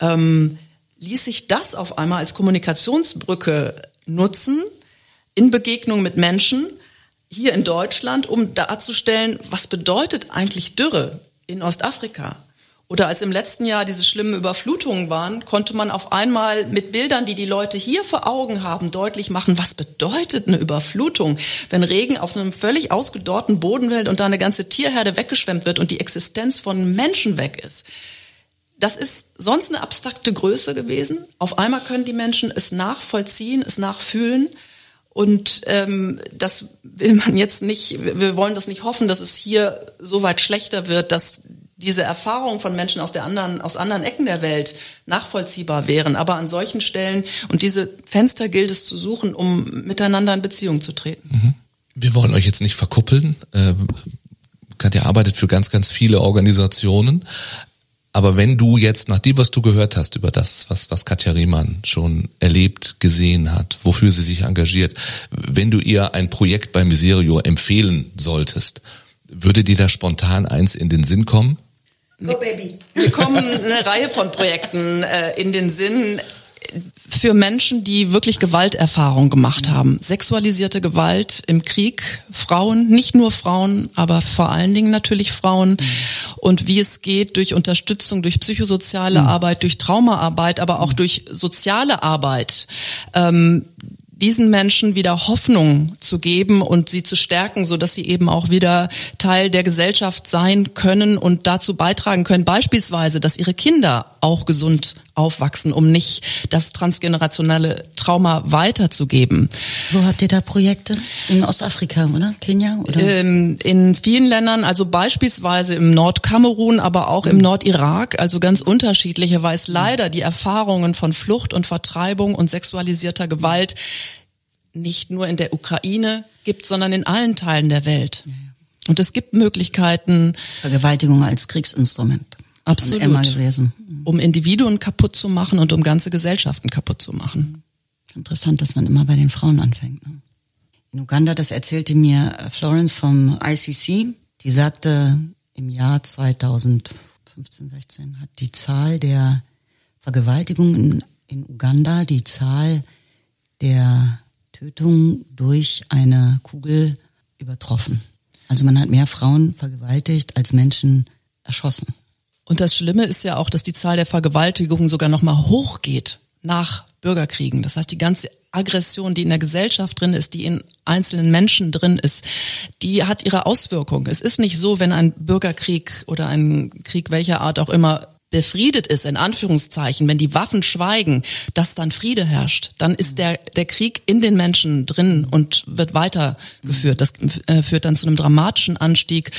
Speaker 2: ähm, ließ sich das auf einmal als Kommunikationsbrücke nutzen in Begegnung mit Menschen hier in Deutschland, um darzustellen, was bedeutet eigentlich Dürre in Ostafrika? Oder als im letzten Jahr diese schlimmen Überflutungen waren, konnte man auf einmal mit Bildern, die die Leute hier vor Augen haben, deutlich machen, was bedeutet eine Überflutung, wenn Regen auf einem völlig ausgedorrten Boden fällt und da eine ganze Tierherde weggeschwemmt wird und die Existenz von Menschen weg ist. Das ist sonst eine abstrakte Größe gewesen. Auf einmal können die Menschen es nachvollziehen, es nachfühlen. Und ähm, das will man jetzt nicht, wir wollen das nicht hoffen, dass es hier so weit schlechter wird, dass diese Erfahrungen von Menschen aus der anderen, aus anderen Ecken der Welt nachvollziehbar wären. Aber an solchen Stellen und diese Fenster gilt es zu suchen, um miteinander in Beziehung zu treten. Mhm.
Speaker 4: Wir wollen euch jetzt nicht verkuppeln. Äh, Katja arbeitet für ganz, ganz viele Organisationen. Aber wenn du jetzt, nach dem, was du gehört hast über das, was, was Katja Riemann schon erlebt, gesehen hat, wofür sie sich engagiert, wenn du ihr ein Projekt bei Miserio empfehlen solltest, würde dir da spontan eins in den Sinn kommen?
Speaker 2: Go Baby. Mir kommen eine Reihe von Projekten äh, in den Sinn für Menschen, die wirklich Gewalterfahrung gemacht haben. Sexualisierte Gewalt im Krieg, Frauen, nicht nur Frauen, aber vor allen Dingen natürlich Frauen. Und wie es geht durch Unterstützung, durch psychosoziale mhm. Arbeit, durch Traumaarbeit, aber auch durch soziale Arbeit. Ähm, diesen Menschen wieder Hoffnung zu geben und sie zu stärken, so dass sie eben auch wieder Teil der Gesellschaft sein können und dazu beitragen können, beispielsweise, dass ihre Kinder auch gesund aufwachsen, um nicht das transgenerationelle Trauma weiterzugeben.
Speaker 1: Wo habt ihr da Projekte? In Ostafrika, oder? Kenia? Oder?
Speaker 2: Ähm, in vielen Ländern, also beispielsweise im Nordkamerun, aber auch mhm. im Nordirak, also ganz unterschiedliche, weil es leider die Erfahrungen von Flucht und Vertreibung und sexualisierter Gewalt nicht nur in der Ukraine gibt, sondern in allen Teilen der Welt. Und es gibt Möglichkeiten.
Speaker 1: Vergewaltigung als Kriegsinstrument.
Speaker 2: Absolut. Immer gewesen. Um Individuen kaputt zu machen und um ganze Gesellschaften kaputt zu machen.
Speaker 1: Interessant, dass man immer bei den Frauen anfängt. Ne? In Uganda, das erzählte mir Florence vom ICC, die sagte, im Jahr 2015, 16 hat die Zahl der Vergewaltigungen in Uganda, die Zahl der Tötung durch eine Kugel übertroffen. Also man hat mehr Frauen vergewaltigt als Menschen erschossen.
Speaker 2: Und das Schlimme ist ja auch, dass die Zahl der Vergewaltigungen sogar noch mal hochgeht nach Bürgerkriegen. Das heißt, die ganze Aggression, die in der Gesellschaft drin ist, die in einzelnen Menschen drin ist, die hat ihre Auswirkungen. Es ist nicht so, wenn ein Bürgerkrieg oder ein Krieg welcher Art auch immer befriedet ist, in Anführungszeichen, wenn die Waffen schweigen, dass dann Friede herrscht, dann ist der, der Krieg in den Menschen drin und wird weitergeführt. Das äh, führt dann zu einem dramatischen Anstieg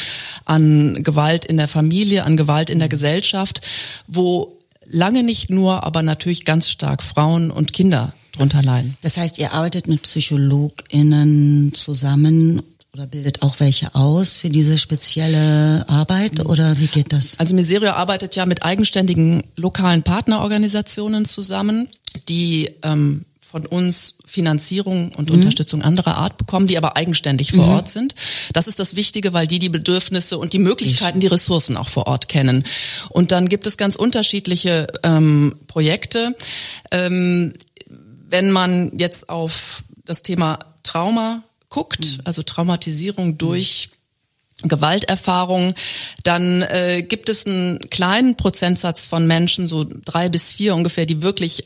Speaker 2: an Gewalt in der Familie, an Gewalt in der Gesellschaft, wo lange nicht nur, aber natürlich ganz stark Frauen und Kinder drunter leiden.
Speaker 1: Das heißt, ihr arbeitet mit PsychologInnen zusammen oder bildet auch welche aus für diese spezielle Arbeit oder wie geht das?
Speaker 2: Also Miserio arbeitet ja mit eigenständigen lokalen Partnerorganisationen zusammen, die ähm, von uns Finanzierung und mhm. Unterstützung anderer Art bekommen, die aber eigenständig vor mhm. Ort sind. Das ist das Wichtige, weil die die Bedürfnisse und die Möglichkeiten, die Ressourcen auch vor Ort kennen. Und dann gibt es ganz unterschiedliche ähm, Projekte. Ähm, wenn man jetzt auf das Thema Trauma guckt, also Traumatisierung durch Gewalterfahrung, dann äh, gibt es einen kleinen Prozentsatz von Menschen, so drei bis vier ungefähr, die wirklich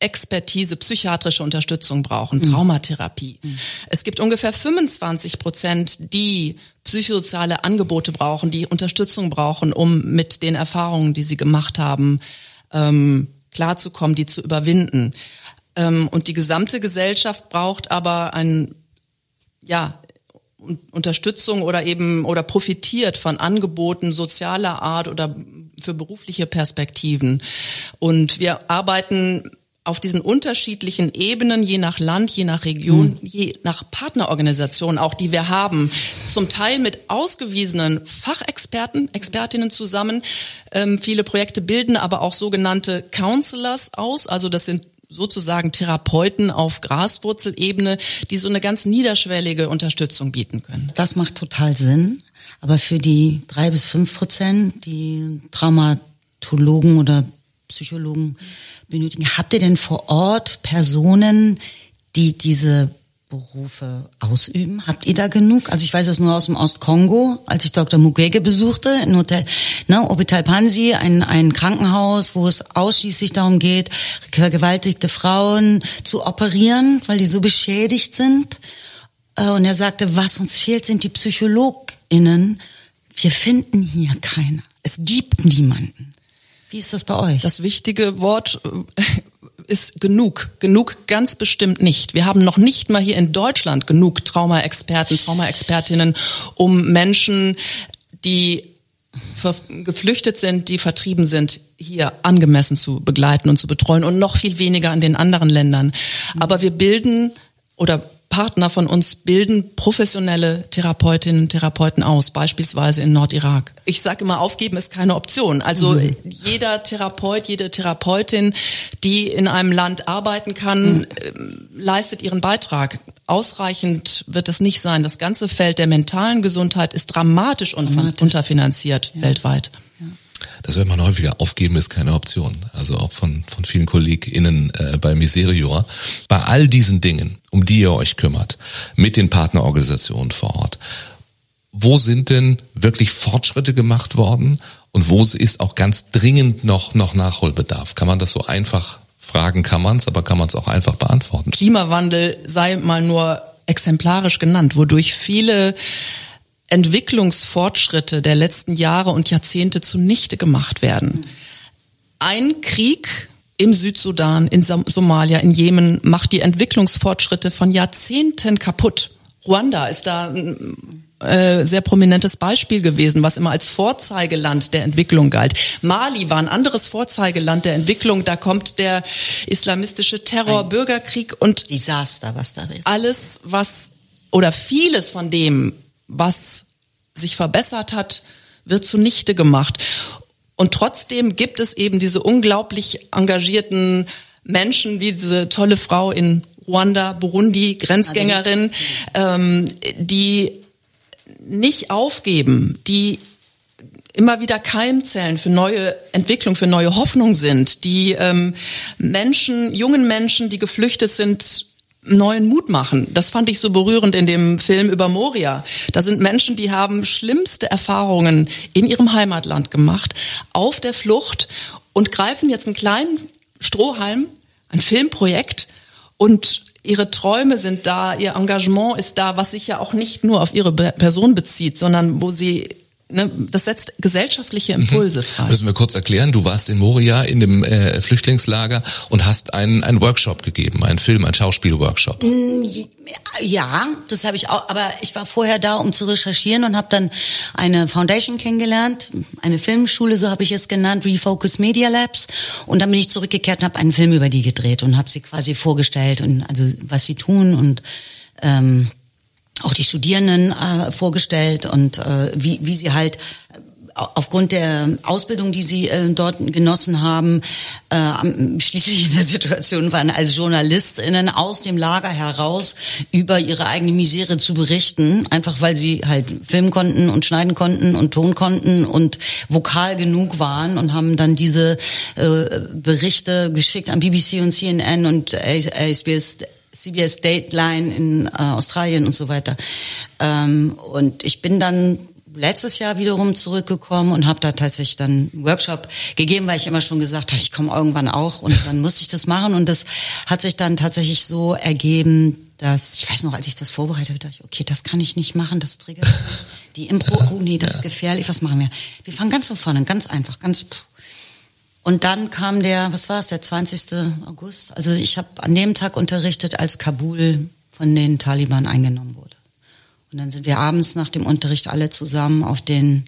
Speaker 2: Expertise, psychiatrische Unterstützung brauchen, mhm. Traumatherapie. Mhm. Es gibt ungefähr 25 Prozent, die psychosoziale Angebote brauchen, die Unterstützung brauchen, um mit den Erfahrungen, die sie gemacht haben, ähm, klarzukommen, die zu überwinden. Ähm, und die gesamte Gesellschaft braucht aber ein ja, Unterstützung oder eben oder profitiert von Angeboten sozialer Art oder für berufliche Perspektiven. Und wir arbeiten auf diesen unterschiedlichen Ebenen, je nach Land, je nach Region, mhm. je nach Partnerorganisation auch, die wir haben, zum Teil mit ausgewiesenen Fachexperten, Expertinnen zusammen. Ähm, viele Projekte bilden aber auch sogenannte Counselors aus, also das sind sozusagen Therapeuten auf Graswurzelebene, die so eine ganz niederschwellige Unterstützung bieten können.
Speaker 1: Das macht total Sinn. Aber für die drei bis fünf Prozent, die Traumatologen oder Psychologen benötigen, habt ihr denn vor Ort Personen, die diese Berufe ausüben? Habt ihr da genug? Also ich weiß es nur aus dem Ostkongo, als ich Dr. Mukwege besuchte, in Hotel, ne, Hospital Pansi, ein, ein Krankenhaus, wo es ausschließlich darum geht, vergewaltigte Frauen zu operieren, weil die so beschädigt sind. Äh, und er sagte, was uns fehlt, sind die PsychologInnen. Wir finden hier keine. Es gibt niemanden. Wie ist das bei euch?
Speaker 2: Das wichtige Wort ist genug. Genug ganz bestimmt nicht. Wir haben noch nicht mal hier in Deutschland genug Traumaexperten, Traumaexpertinnen, um Menschen, die geflüchtet sind, die vertrieben sind, hier angemessen zu begleiten und zu betreuen und noch viel weniger in den anderen Ländern. Aber wir bilden oder Partner von uns bilden professionelle Therapeutinnen und Therapeuten aus, beispielsweise in Nordirak. Ich sage immer, aufgeben ist keine Option. Also mhm. jeder Therapeut, jede Therapeutin, die in einem Land arbeiten kann, mhm. Äh, leistet ihren Beitrag. Ausreichend wird es nicht sein. Das ganze Feld der mentalen Gesundheit ist dramatisch, dramatisch. unterfinanziert ja. weltweit
Speaker 4: das hört man häufiger, aufgeben ist keine Option. Also auch von, von vielen KollegInnen äh, bei Miserior. Bei all diesen Dingen, um die ihr euch kümmert, mit den Partnerorganisationen vor Ort, wo sind denn wirklich Fortschritte gemacht worden und wo ist auch ganz dringend noch, noch Nachholbedarf? Kann man das so einfach fragen, kann man es, aber kann man es auch einfach beantworten?
Speaker 2: Klimawandel sei mal nur exemplarisch genannt, wodurch viele Entwicklungsfortschritte der letzten Jahre und Jahrzehnte zunichte gemacht werden. Ein Krieg im Südsudan, in Somalia, in Jemen macht die Entwicklungsfortschritte von Jahrzehnten kaputt. Ruanda ist da ein äh, sehr prominentes Beispiel gewesen, was immer als Vorzeigeland der Entwicklung galt. Mali war ein anderes Vorzeigeland der Entwicklung. Da kommt der islamistische Terror, ein Bürgerkrieg und
Speaker 1: Desaster, was da ist.
Speaker 2: Alles, was oder vieles von dem, was sich verbessert hat, wird zunichte gemacht. Und trotzdem gibt es eben diese unglaublich engagierten Menschen, wie diese tolle Frau in Ruanda, Burundi, Grenzgängerin, ähm, die nicht aufgeben, die immer wieder Keimzellen für neue Entwicklung, für neue Hoffnung sind, die ähm, Menschen, jungen Menschen, die geflüchtet sind, neuen Mut machen. Das fand ich so berührend in dem Film über Moria. Da sind Menschen, die haben schlimmste Erfahrungen in ihrem Heimatland gemacht, auf der Flucht und greifen jetzt einen kleinen Strohhalm, ein Filmprojekt und ihre Träume sind da, ihr Engagement ist da, was sich ja auch nicht nur auf ihre Person bezieht, sondern wo sie ne, das setzt gesellschaftliche Impulse frei.
Speaker 4: Müssen wir kurz erklären, du warst in Moria in dem äh, Flüchtlingslager und hast einen, einen Workshop gegeben, einen Film, einen Schauspielworkshop.
Speaker 1: Ja, das habe ich auch, aber ich war vorher da, um zu recherchieren und habe dann eine Foundation kennengelernt, eine Filmschule, so habe ich es genannt, Refocus Media Labs. Und dann bin ich zurückgekehrt und habe einen Film über die gedreht und habe sie quasi vorgestellt und also was sie tun und ähm, auch die Studierenden äh, vorgestellt und äh, wie, wie sie halt aufgrund der Ausbildung, die sie äh, dort genossen haben, äh, schließlich in der Situation waren, als JournalistInnen aus dem Lager heraus über ihre eigene Misere zu berichten, einfach weil sie halt filmen konnten und schneiden konnten und tun konnten und vokal genug waren und haben dann diese äh, Berichte geschickt an BBC und CNN und SBS CBS Dateline in äh, Australien und so weiter. Ähm, und ich bin dann letztes Jahr wiederum zurückgekommen und habe da tatsächlich dann einen Workshop gegeben, weil ich immer schon gesagt habe, ich komme irgendwann auch und dann musste ich das machen und das hat sich dann tatsächlich so ergeben, dass ich weiß noch, als ich das vorbereitet habe, dachte ich, okay, das kann ich nicht machen, das triggert die Impro, oh nee, das ist gefährlich, was machen wir? Wir fangen ganz von vorne, ganz einfach, ganz und dann kam der, was war es, der 20. August. Also ich habe an dem Tag unterrichtet, als Kabul von den Taliban eingenommen wurde. Und dann sind wir abends nach dem Unterricht alle zusammen auf den,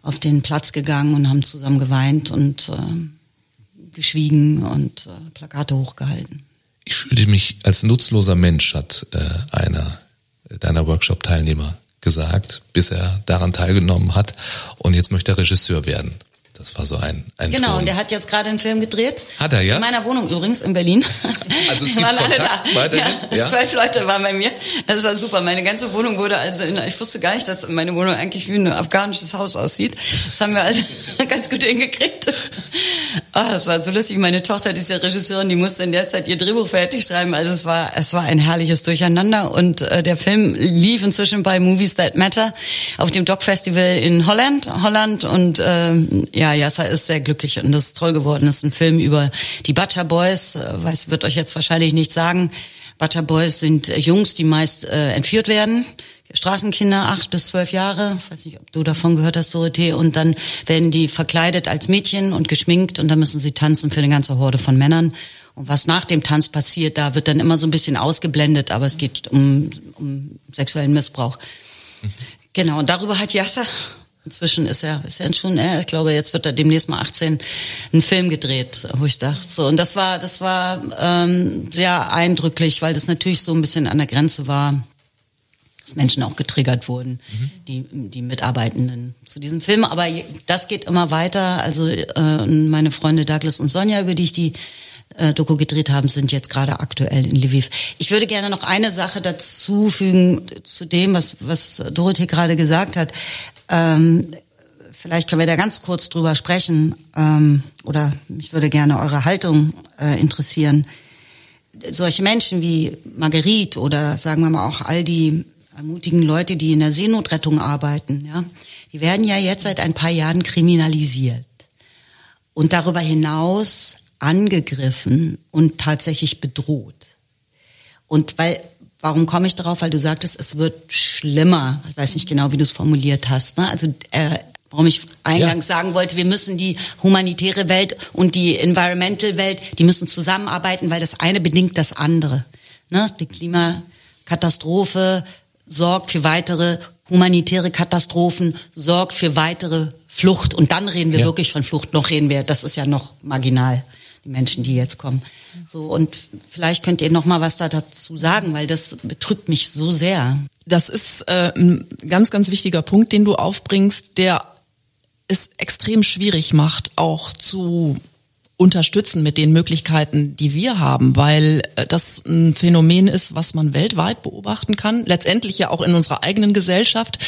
Speaker 1: auf den Platz gegangen und haben zusammen geweint und äh, geschwiegen und äh, Plakate hochgehalten.
Speaker 4: Ich fühlte mich als nutzloser Mensch, hat äh, einer deiner Workshop-Teilnehmer gesagt, bis er daran teilgenommen hat. Und jetzt möchte er Regisseur werden. Das war so ein, ein
Speaker 1: Genau,
Speaker 4: Ton.
Speaker 1: und der hat jetzt gerade einen Film gedreht.
Speaker 4: Hat er, ja?
Speaker 1: In meiner Wohnung übrigens, in Berlin.
Speaker 4: Also es gibt
Speaker 1: waren alle da.
Speaker 4: weiterhin?
Speaker 1: Ja,
Speaker 4: Ja?
Speaker 1: zwölf Leute waren bei mir. Das war super. Meine ganze Wohnung wurde also, in, ich wusste gar nicht, dass meine Wohnung eigentlich wie ein afghanisches Haus aussieht. Das haben wir also ganz gut hingekriegt. Ah, das war so lustig. Meine Tochter, die ist ja Regisseurin, die musste in der Zeit ihr Drehbuch fertig schreiben. Also es war, es war ein herrliches Durcheinander. Und äh, der Film lief inzwischen bei Movies That Matter auf dem Doc Festival in Holland. Holland und äh, ja, Yasser ist sehr glücklich und das ist toll geworden. Das ist ein Film über die Butcher Boys. Äh, Weiß, wird euch jetzt wahrscheinlich nicht sagen. Butcher Boys sind Jungs, die meist äh, entführt werden. Straßenkinder, acht bis zwölf Jahre, weiß nicht, ob du davon gehört hast, Dorothee, und dann werden die verkleidet als Mädchen und geschminkt. Und dann müssen sie tanzen für eine ganze Horde von Männern. Und was nach dem Tanz passiert, da wird dann immer so ein bisschen ausgeblendet, aber es geht um, um sexuellen Missbrauch. Genau, und darüber hat Yasser, inzwischen ist er, ist er schon, ich glaube, jetzt wird er demnächst mal 18, einen Film gedreht, wo ich dachte, so, und das war, das war ähm, sehr eindrücklich, weil das natürlich so ein bisschen an der Grenze war, dass Menschen auch getriggert wurden, die, die Mitarbeitenden zu diesem Film. Aber das geht immer weiter. Also äh, meine Freunde Douglas und Sonja, über die ich die äh, Doku gedreht haben, sind jetzt gerade aktuell in Lviv. Ich würde gerne noch eine Sache dazu fügen zu dem, was, was Dorothee gerade gesagt hat. Ähm, vielleicht können wir da ganz kurz drüber sprechen. Ähm, oder mich würde gerne eure Haltung äh, interessieren. Solche Menschen wie Marguerite oder sagen wir mal auch all die ermutigen Leute, die in der Seenotrettung arbeiten, ja, die werden ja jetzt seit ein paar Jahren kriminalisiert und darüber hinaus angegriffen und tatsächlich bedroht. Und weil, warum komme ich darauf? Weil du sagtest, es wird schlimmer. Ich weiß nicht genau, wie du es formuliert hast. Ne? Also äh, warum ich eingangs ja. sagen wollte, wir müssen die humanitäre Welt und die Environmental Welt, die müssen zusammenarbeiten, weil das eine bedingt das andere. Ne? Die Klimakatastrophe sorgt für weitere humanitäre Katastrophen, sorgt für weitere Flucht. Und dann reden wir ja. wirklich von Flucht. Noch reden wir, das ist ja noch marginal, die Menschen, die jetzt kommen. So, und vielleicht könnt ihr noch mal was da dazu sagen, weil das betrübt mich so sehr.
Speaker 2: Das ist äh, ein ganz, ganz wichtiger Punkt, den du aufbringst, der es extrem schwierig macht, auch zu unterstützen mit den Möglichkeiten, die wir haben, weil das ein Phänomen ist, was man weltweit beobachten kann, letztendlich ja auch in unserer eigenen Gesellschaft,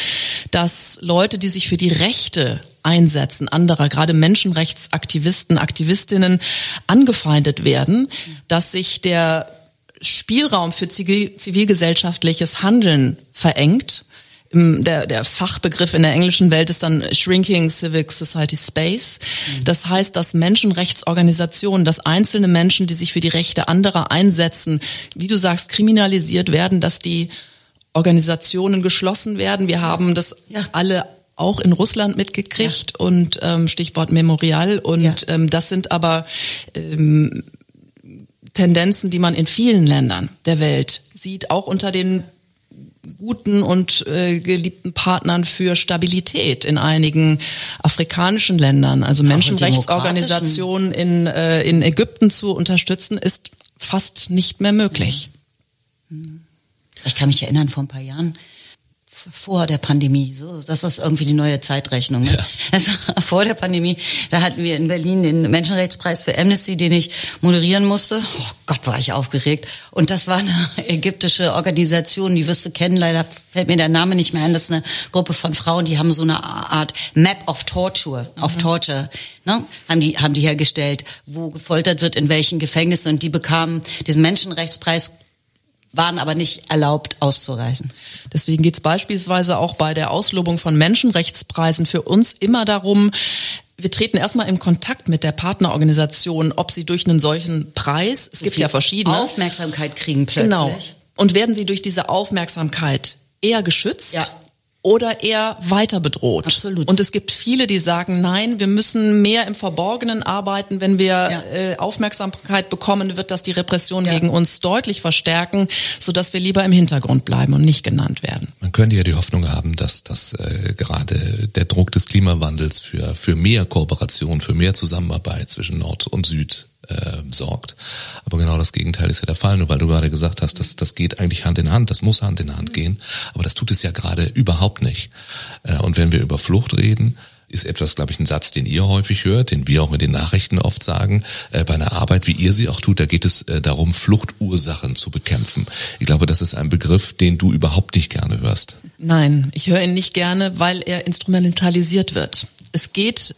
Speaker 2: dass Leute, die sich für die Rechte einsetzen anderer, gerade Menschenrechtsaktivisten, Aktivistinnen angefeindet werden, dass sich der Spielraum für zivilgesellschaftliches Handeln verengt der, der Fachbegriff in der englischen Welt ist dann Shrinking Civic Society Space. Das heißt, dass Menschenrechtsorganisationen, dass einzelne Menschen, die sich für die Rechte anderer einsetzen, wie du sagst, kriminalisiert werden, dass die Organisationen geschlossen werden. Wir haben das ja. alle auch in Russland mitgekriegt ja. und ähm, Stichwort Memorial und ja. ähm, das sind aber ähm, Tendenzen, die man in vielen Ländern der Welt sieht, auch unter den guten und äh, geliebten Partnern für Stabilität in einigen afrikanischen Ländern. Also Menschenrechtsorganisationen in, äh, in Ägypten zu unterstützen, ist fast nicht mehr möglich.
Speaker 1: Ich kann mich erinnern, vor ein paar Jahren vor der Pandemie. So, das ist irgendwie die neue Zeitrechnung. Ne? Ja. Also vor der Pandemie, da hatten wir in Berlin den Menschenrechtspreis für Amnesty, den ich moderieren musste. Oh Gott, war ich aufgeregt. Und das war eine ägyptische Organisation, die wirst du kennen. Leider fällt mir der Name nicht mehr ein. Das ist eine Gruppe von Frauen, die haben so eine Art Map of Torture, mhm. of Torture, ne? haben die haben die hergestellt, wo gefoltert wird, in welchen Gefängnissen. Und die bekamen diesen Menschenrechtspreis waren aber nicht erlaubt auszureisen.
Speaker 2: Deswegen geht es beispielsweise auch bei der Auslobung von Menschenrechtspreisen für uns immer darum, wir treten erstmal in Kontakt mit der Partnerorganisation, ob sie durch einen solchen Preis, es so gibt ja verschiedene,
Speaker 1: Aufmerksamkeit kriegen plötzlich. Genau.
Speaker 2: Und werden sie durch diese Aufmerksamkeit eher geschützt? Ja oder eher weiter bedroht.
Speaker 1: Absolut.
Speaker 2: Und es gibt viele, die sagen, nein, wir müssen mehr im Verborgenen arbeiten. Wenn wir ja. äh, Aufmerksamkeit bekommen, wird das die Repression ja. gegen uns deutlich verstärken, sodass wir lieber im Hintergrund bleiben und nicht genannt werden.
Speaker 4: Man könnte ja die Hoffnung haben, dass, dass äh, gerade der Druck des Klimawandels für, für mehr Kooperation, für mehr Zusammenarbeit zwischen Nord und Süd äh, sorgt. Aber genau das Gegenteil ist ja der Fall, nur weil du gerade gesagt hast, das, das geht eigentlich Hand in Hand, das muss Hand in Hand gehen, aber das tut es ja gerade überhaupt nicht. Äh, und wenn wir über Flucht reden, ist etwas, glaube ich, ein Satz, den ihr häufig hört, den wir auch mit den Nachrichten oft sagen. Äh, bei einer Arbeit, wie ihr sie auch tut, da geht es äh, darum, Fluchtursachen zu bekämpfen. Ich glaube, das ist ein Begriff, den du überhaupt nicht gerne hörst.
Speaker 2: Nein, ich höre ihn nicht gerne, weil er instrumentalisiert wird. Es geht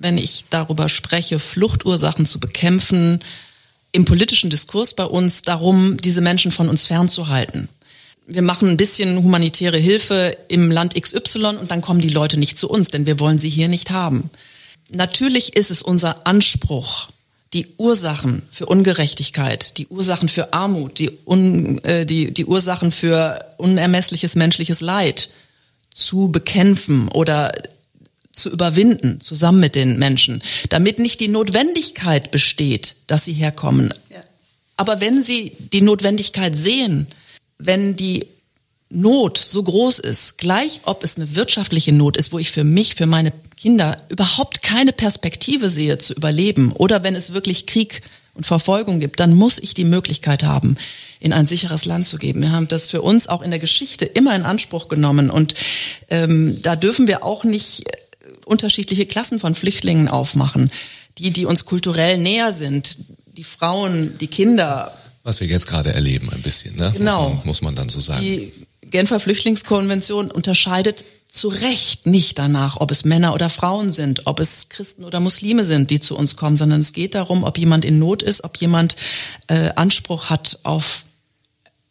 Speaker 2: wenn ich darüber spreche, Fluchtursachen zu bekämpfen, im politischen Diskurs bei uns darum, diese Menschen von uns fernzuhalten. Wir machen ein bisschen humanitäre Hilfe im Land XY und dann kommen die Leute nicht zu uns, denn wir wollen sie hier nicht haben. Natürlich ist es unser Anspruch, die Ursachen für Ungerechtigkeit, die Ursachen für Armut, die, un, äh, die, die Ursachen für unermessliches menschliches Leid zu bekämpfen oder zu überwinden, zusammen mit den Menschen, damit nicht die Notwendigkeit besteht, dass sie herkommen. Ja. Aber wenn sie die Notwendigkeit sehen, wenn die Not so groß ist, gleich ob es eine wirtschaftliche Not ist, wo ich für mich, für meine Kinder überhaupt keine Perspektive sehe zu überleben, oder wenn es wirklich Krieg und Verfolgung gibt, dann muss ich die Möglichkeit haben, in ein sicheres Land zu geben. Wir haben das für uns auch in der Geschichte immer in Anspruch genommen und ähm, da dürfen wir auch nicht unterschiedliche Klassen von Flüchtlingen aufmachen. Die, die uns kulturell näher sind, die Frauen, die Kinder.
Speaker 4: Was wir jetzt gerade erleben, ein bisschen, ne?
Speaker 2: Genau.
Speaker 4: Muss man dann so sagen.
Speaker 2: Die Genfer Flüchtlingskonvention unterscheidet zu Recht nicht danach, ob es Männer oder Frauen sind, ob es Christen oder Muslime sind, die zu uns kommen, sondern es geht darum, ob jemand in Not ist, ob jemand äh, Anspruch hat auf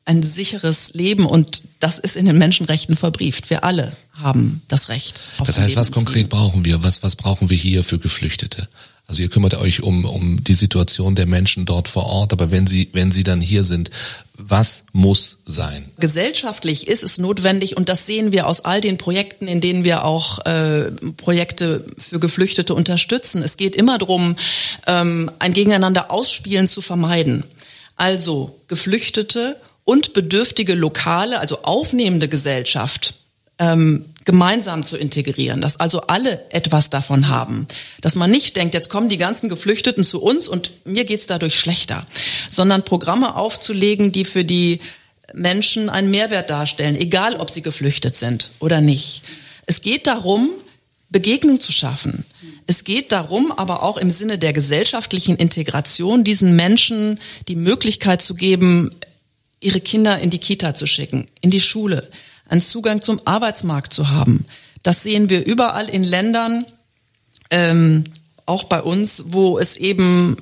Speaker 2: ein sicheres Leben und das ist in den Menschenrechten verbrieft. Wir alle haben das Recht.
Speaker 4: das heißt, was konkret brauchen wir? Was, was brauchen wir hier für Geflüchtete? Also ihr kümmert euch um, um die Situation der Menschen dort vor Ort, aber wenn sie, wenn sie dann hier sind, was muss sein?
Speaker 2: Gesellschaftlich ist es notwendig und das sehen wir aus all den Projekten, in denen wir auch äh, Projekte für Geflüchtete unterstützen. Es geht immer darum, ähm, ein Gegeneinander ausspielen zu vermeiden. Also Geflüchtete und bedürftige Lokale, also aufnehmende Gesellschaft ähm, gemeinsam zu integrieren, dass also alle etwas davon haben, dass man nicht denkt, jetzt kommen die ganzen Geflüchteten zu uns und mir geht's dadurch schlechter, sondern Programme aufzulegen, die für die Menschen einen Mehrwert darstellen, egal ob sie geflüchtet sind oder nicht. Es geht darum, Begegnung zu schaffen. Es geht darum, aber auch im Sinne der gesellschaftlichen Integration, diesen Menschen die Möglichkeit zu geben, ihre Kinder in die Kita zu schicken, in die Schule, einen Zugang zum Arbeitsmarkt zu haben. Das sehen wir überall in Ländern, ähm, auch bei uns, wo es eben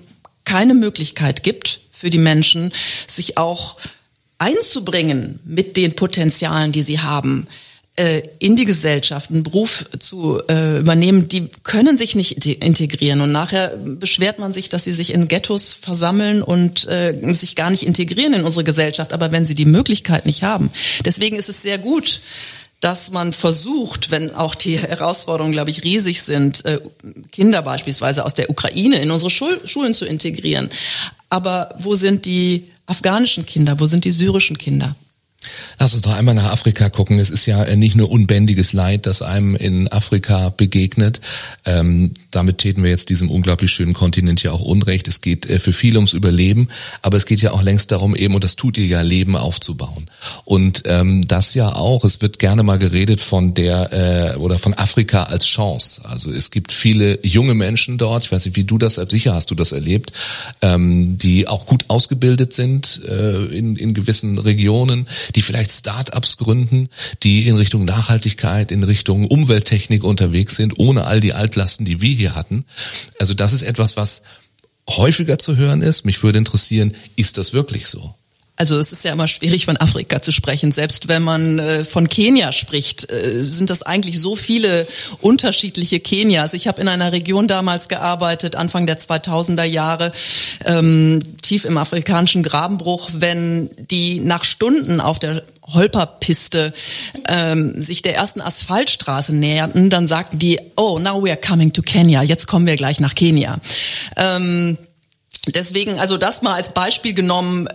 Speaker 2: keine Möglichkeit gibt für die Menschen, sich auch einzubringen mit den Potenzialen, die sie haben in die Gesellschaft einen Beruf zu äh, übernehmen, die können sich nicht integrieren. Und nachher beschwert man sich, dass sie sich in Ghettos versammeln und äh, sich gar nicht integrieren in unsere Gesellschaft. Aber wenn sie die Möglichkeit nicht haben. Deswegen ist es sehr gut, dass man versucht, wenn auch die Herausforderungen, glaube ich, riesig sind, äh, Kinder beispielsweise aus der Ukraine in unsere Schulen zu integrieren. Aber wo sind die afghanischen Kinder? Wo sind die syrischen Kinder?
Speaker 4: Lass uns doch einmal nach Afrika gucken. Es ist ja nicht nur unbändiges Leid, das einem in Afrika begegnet. Ähm, damit täten wir jetzt diesem unglaublich schönen Kontinent ja auch Unrecht. Es geht äh, für viele ums Überleben, aber es geht ja auch längst darum, eben, und das tut ihr ja, Leben aufzubauen. Und ähm, das ja auch, es wird gerne mal geredet von der äh, oder von Afrika als Chance. Also es gibt viele junge Menschen dort, ich weiß nicht, wie du das, sicher hast du das erlebt, ähm, die auch gut ausgebildet sind äh, in, in gewissen Regionen, die vielleicht Start-ups gründen, die in Richtung Nachhaltigkeit, in Richtung Umwelttechnik unterwegs sind, ohne all die Altlasten, die wir hier hatten. Also das ist etwas, was häufiger zu hören ist. Mich würde interessieren, ist das wirklich so?
Speaker 2: Also es ist ja immer schwierig von Afrika zu sprechen. Selbst wenn man äh, von Kenia spricht, äh, sind das eigentlich so viele unterschiedliche Kenias. Ich habe in einer Region damals gearbeitet, Anfang der 2000er Jahre, ähm, tief im afrikanischen Grabenbruch, wenn die nach Stunden auf der Holperpiste ähm, sich der ersten Asphaltstraße näherten, dann sagten die, oh, now we are coming to Kenya, jetzt kommen wir gleich nach Kenia. Ähm, deswegen, also das mal als Beispiel genommen,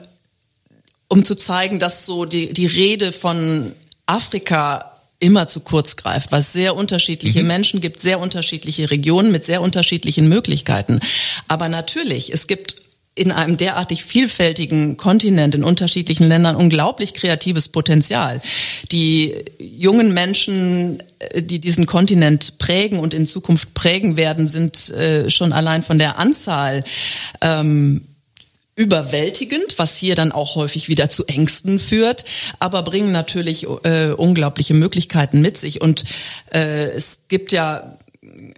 Speaker 2: um zu zeigen, dass so die, die Rede von Afrika immer zu kurz greift, weil es sehr unterschiedliche mhm. Menschen gibt, sehr unterschiedliche Regionen mit sehr unterschiedlichen Möglichkeiten. Aber natürlich, es gibt in einem derartig vielfältigen Kontinent in unterschiedlichen Ländern unglaublich kreatives Potenzial. Die jungen Menschen, äh, die diesen Kontinent prägen und in Zukunft prägen werden, sind äh, schon allein von der Anzahl ähm, überwältigend, was hier dann auch häufig wieder zu Ängsten führt, aber bringen natürlich äh, unglaubliche Möglichkeiten mit sich. Und äh, es gibt ja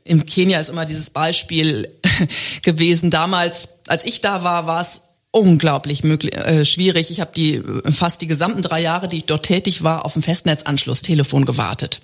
Speaker 2: im Kenia ist immer dieses Beispiel gewesen. Damals, als ich da war, war es unglaublich möglich, äh, schwierig. Ich habe die fast die gesamten drei Jahre, die ich dort tätig war, auf dem Festnetzanschluss Telefon gewartet.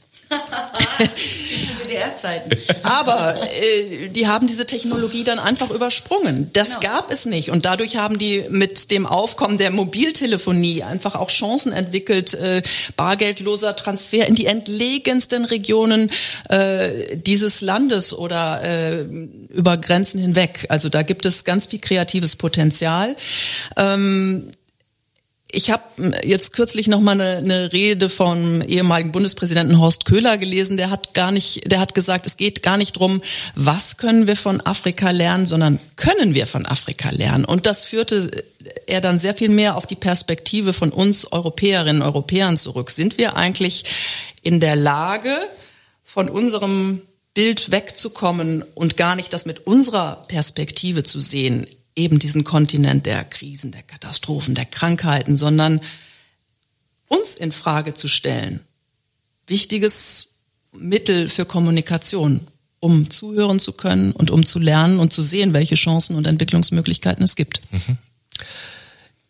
Speaker 2: DDR-Zeiten. Aber äh, die haben diese Technologie dann einfach übersprungen. Das genau. gab es nicht. Und dadurch haben die mit dem Aufkommen der Mobiltelefonie einfach auch Chancen entwickelt, äh, bargeldloser Transfer in die entlegensten Regionen äh, dieses Landes oder äh, über Grenzen hinweg. Also da gibt es ganz viel kreatives Potenzial. Ähm, ich habe jetzt kürzlich noch mal eine, eine Rede vom ehemaligen Bundespräsidenten Horst Köhler gelesen. Der hat gar nicht, der hat gesagt, es geht gar nicht drum, was können wir von Afrika lernen, sondern können wir von Afrika lernen. Und das führte er dann sehr viel mehr auf die Perspektive von uns Europäerinnen und Europäern zurück. Sind wir eigentlich in der Lage, von unserem Bild wegzukommen und gar nicht das mit unserer Perspektive zu sehen? Eben diesen Kontinent der Krisen, der Katastrophen, der Krankheiten, sondern uns in Frage zu stellen. Wichtiges Mittel für Kommunikation, um zuhören zu können und um zu lernen und zu sehen, welche Chancen und Entwicklungsmöglichkeiten es gibt. Mhm.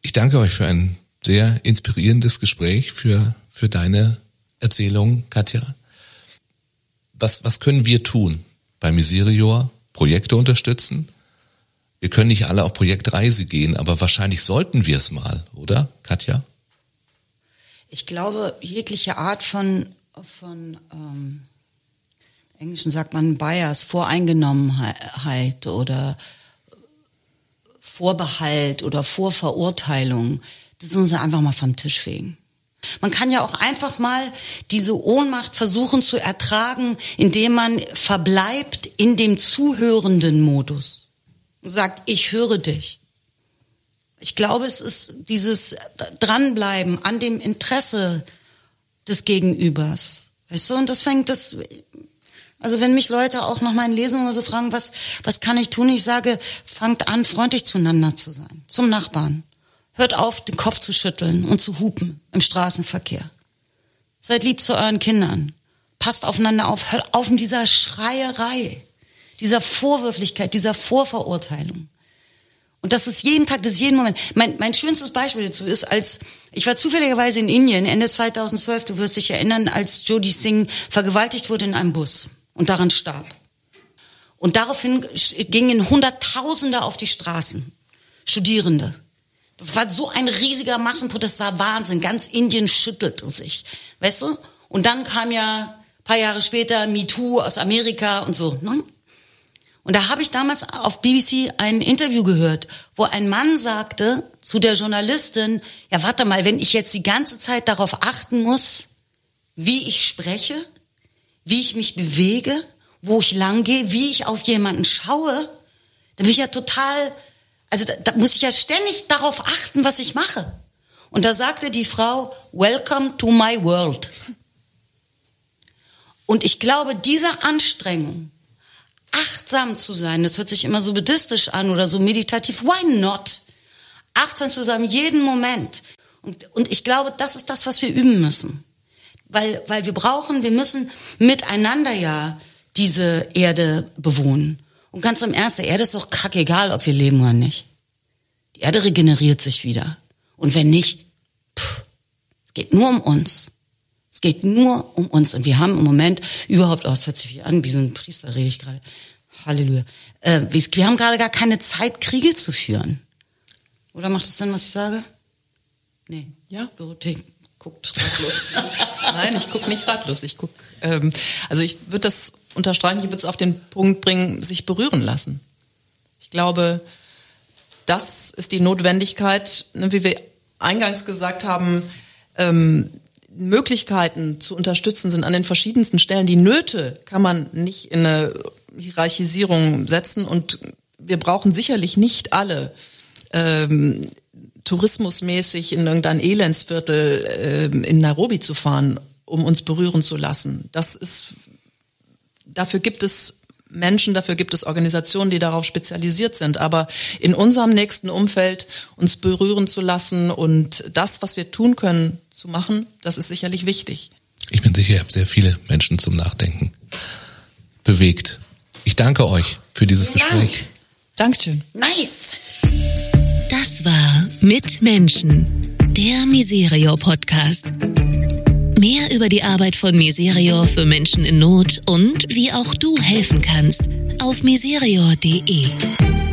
Speaker 4: Ich danke euch für ein sehr inspirierendes Gespräch, für, für deine Erzählung, Katja. Was, was können wir tun bei Miserior? Projekte unterstützen? Wir können nicht alle auf Projektreise gehen, aber wahrscheinlich sollten wir es mal, oder, Katja?
Speaker 1: Ich glaube, jegliche Art von, von ähm, Englischen sagt man Bias, Voreingenommenheit oder Vorbehalt oder Vorverurteilung, das müssen wir einfach mal vom Tisch fegen. Man kann ja auch einfach mal diese Ohnmacht versuchen zu ertragen, indem man verbleibt in dem zuhörenden Modus sagt, ich höre dich. Ich glaube, es ist dieses Dranbleiben an dem Interesse des Gegenübers. Weißt du, und das fängt das, also wenn mich Leute auch nach meinen Lesungen oder so fragen, was, was kann ich tun? Ich sage, fangt an, freundlich zueinander zu sein, zum Nachbarn. Hört auf, den Kopf zu schütteln und zu hupen im Straßenverkehr. Seid lieb zu euren Kindern. Passt aufeinander auf. Hört auf mit dieser Schreierei dieser Vorwürflichkeit, dieser Vorverurteilung. Und das ist jeden Tag, das ist jeden Moment. Mein, mein schönstes Beispiel dazu ist, als ich war zufälligerweise in Indien Ende 2012, du wirst dich erinnern, als Jodhi Singh vergewaltigt wurde in einem Bus und daran starb. Und daraufhin gingen Hunderttausende auf die Straßen, Studierende. Das war so ein riesiger Massenprotest, das war Wahnsinn. Ganz Indien schüttelte sich, weißt du? Und dann kam ja paar Jahre später MeToo aus Amerika und so. Ne? Und da habe ich damals auf BBC ein Interview gehört, wo ein Mann sagte zu der Journalistin, ja warte mal, wenn ich jetzt die ganze Zeit darauf achten muss, wie ich spreche, wie ich mich bewege, wo ich lang gehe, wie ich auf jemanden schaue, dann bin ich ja total, also da, da muss ich ja ständig darauf achten, was ich mache. Und da sagte die Frau, Welcome to my world. Und ich glaube, diese Anstrengung, achtsam zu sein, das hört sich immer so buddhistisch an oder so meditativ, why not? Achtsam zu sein, jeden Moment. Und, und ich glaube, das ist das, was wir üben müssen. Weil, weil wir brauchen, wir müssen miteinander ja diese Erde bewohnen. Und ganz im Ernst, der Erde ist doch kackegal, ob wir leben oder nicht. Die Erde regeneriert sich wieder. Und wenn nicht, pff, geht nur um uns. Es geht nur um uns. Und wir haben im Moment überhaupt, oh, es hört sich wie an, wie so ein Priester rede ich gerade. Halleluja. Äh, wir haben gerade gar keine Zeit, Kriege zu führen. Oder macht es Sinn, was ich sage? Nee.
Speaker 2: Ja.
Speaker 1: Dorothee guckt ratlos.
Speaker 2: Nein, ich gucke nicht ratlos. Ich guck, ähm, also ich würde das unterstreichen, ich würde es auf den Punkt bringen, sich berühren lassen. Ich glaube, das ist die Notwendigkeit, ne, wie wir eingangs gesagt haben, ähm, Möglichkeiten zu unterstützen sind an den verschiedensten Stellen. Die Nöte kann man nicht in eine Hierarchisierung setzen und wir brauchen sicherlich nicht alle ähm, tourismusmäßig in irgendein Elendsviertel ähm, in Nairobi zu fahren, um uns berühren zu lassen. Das ist dafür gibt es Menschen, dafür gibt es Organisationen, die darauf spezialisiert sind. Aber in unserem nächsten Umfeld uns berühren zu lassen und das, was wir tun können, zu machen, das ist sicherlich wichtig.
Speaker 4: Ich bin sicher, ihr habt sehr viele Menschen zum Nachdenken bewegt. Ich danke euch für dieses
Speaker 1: Vielen
Speaker 4: Gespräch.
Speaker 1: Dank.
Speaker 2: Dankeschön.
Speaker 1: Nice.
Speaker 3: Das war Mit Menschen, der Miserio Podcast. Mehr über die Arbeit von Miserio für Menschen in Not und wie auch du helfen kannst auf miserio.de.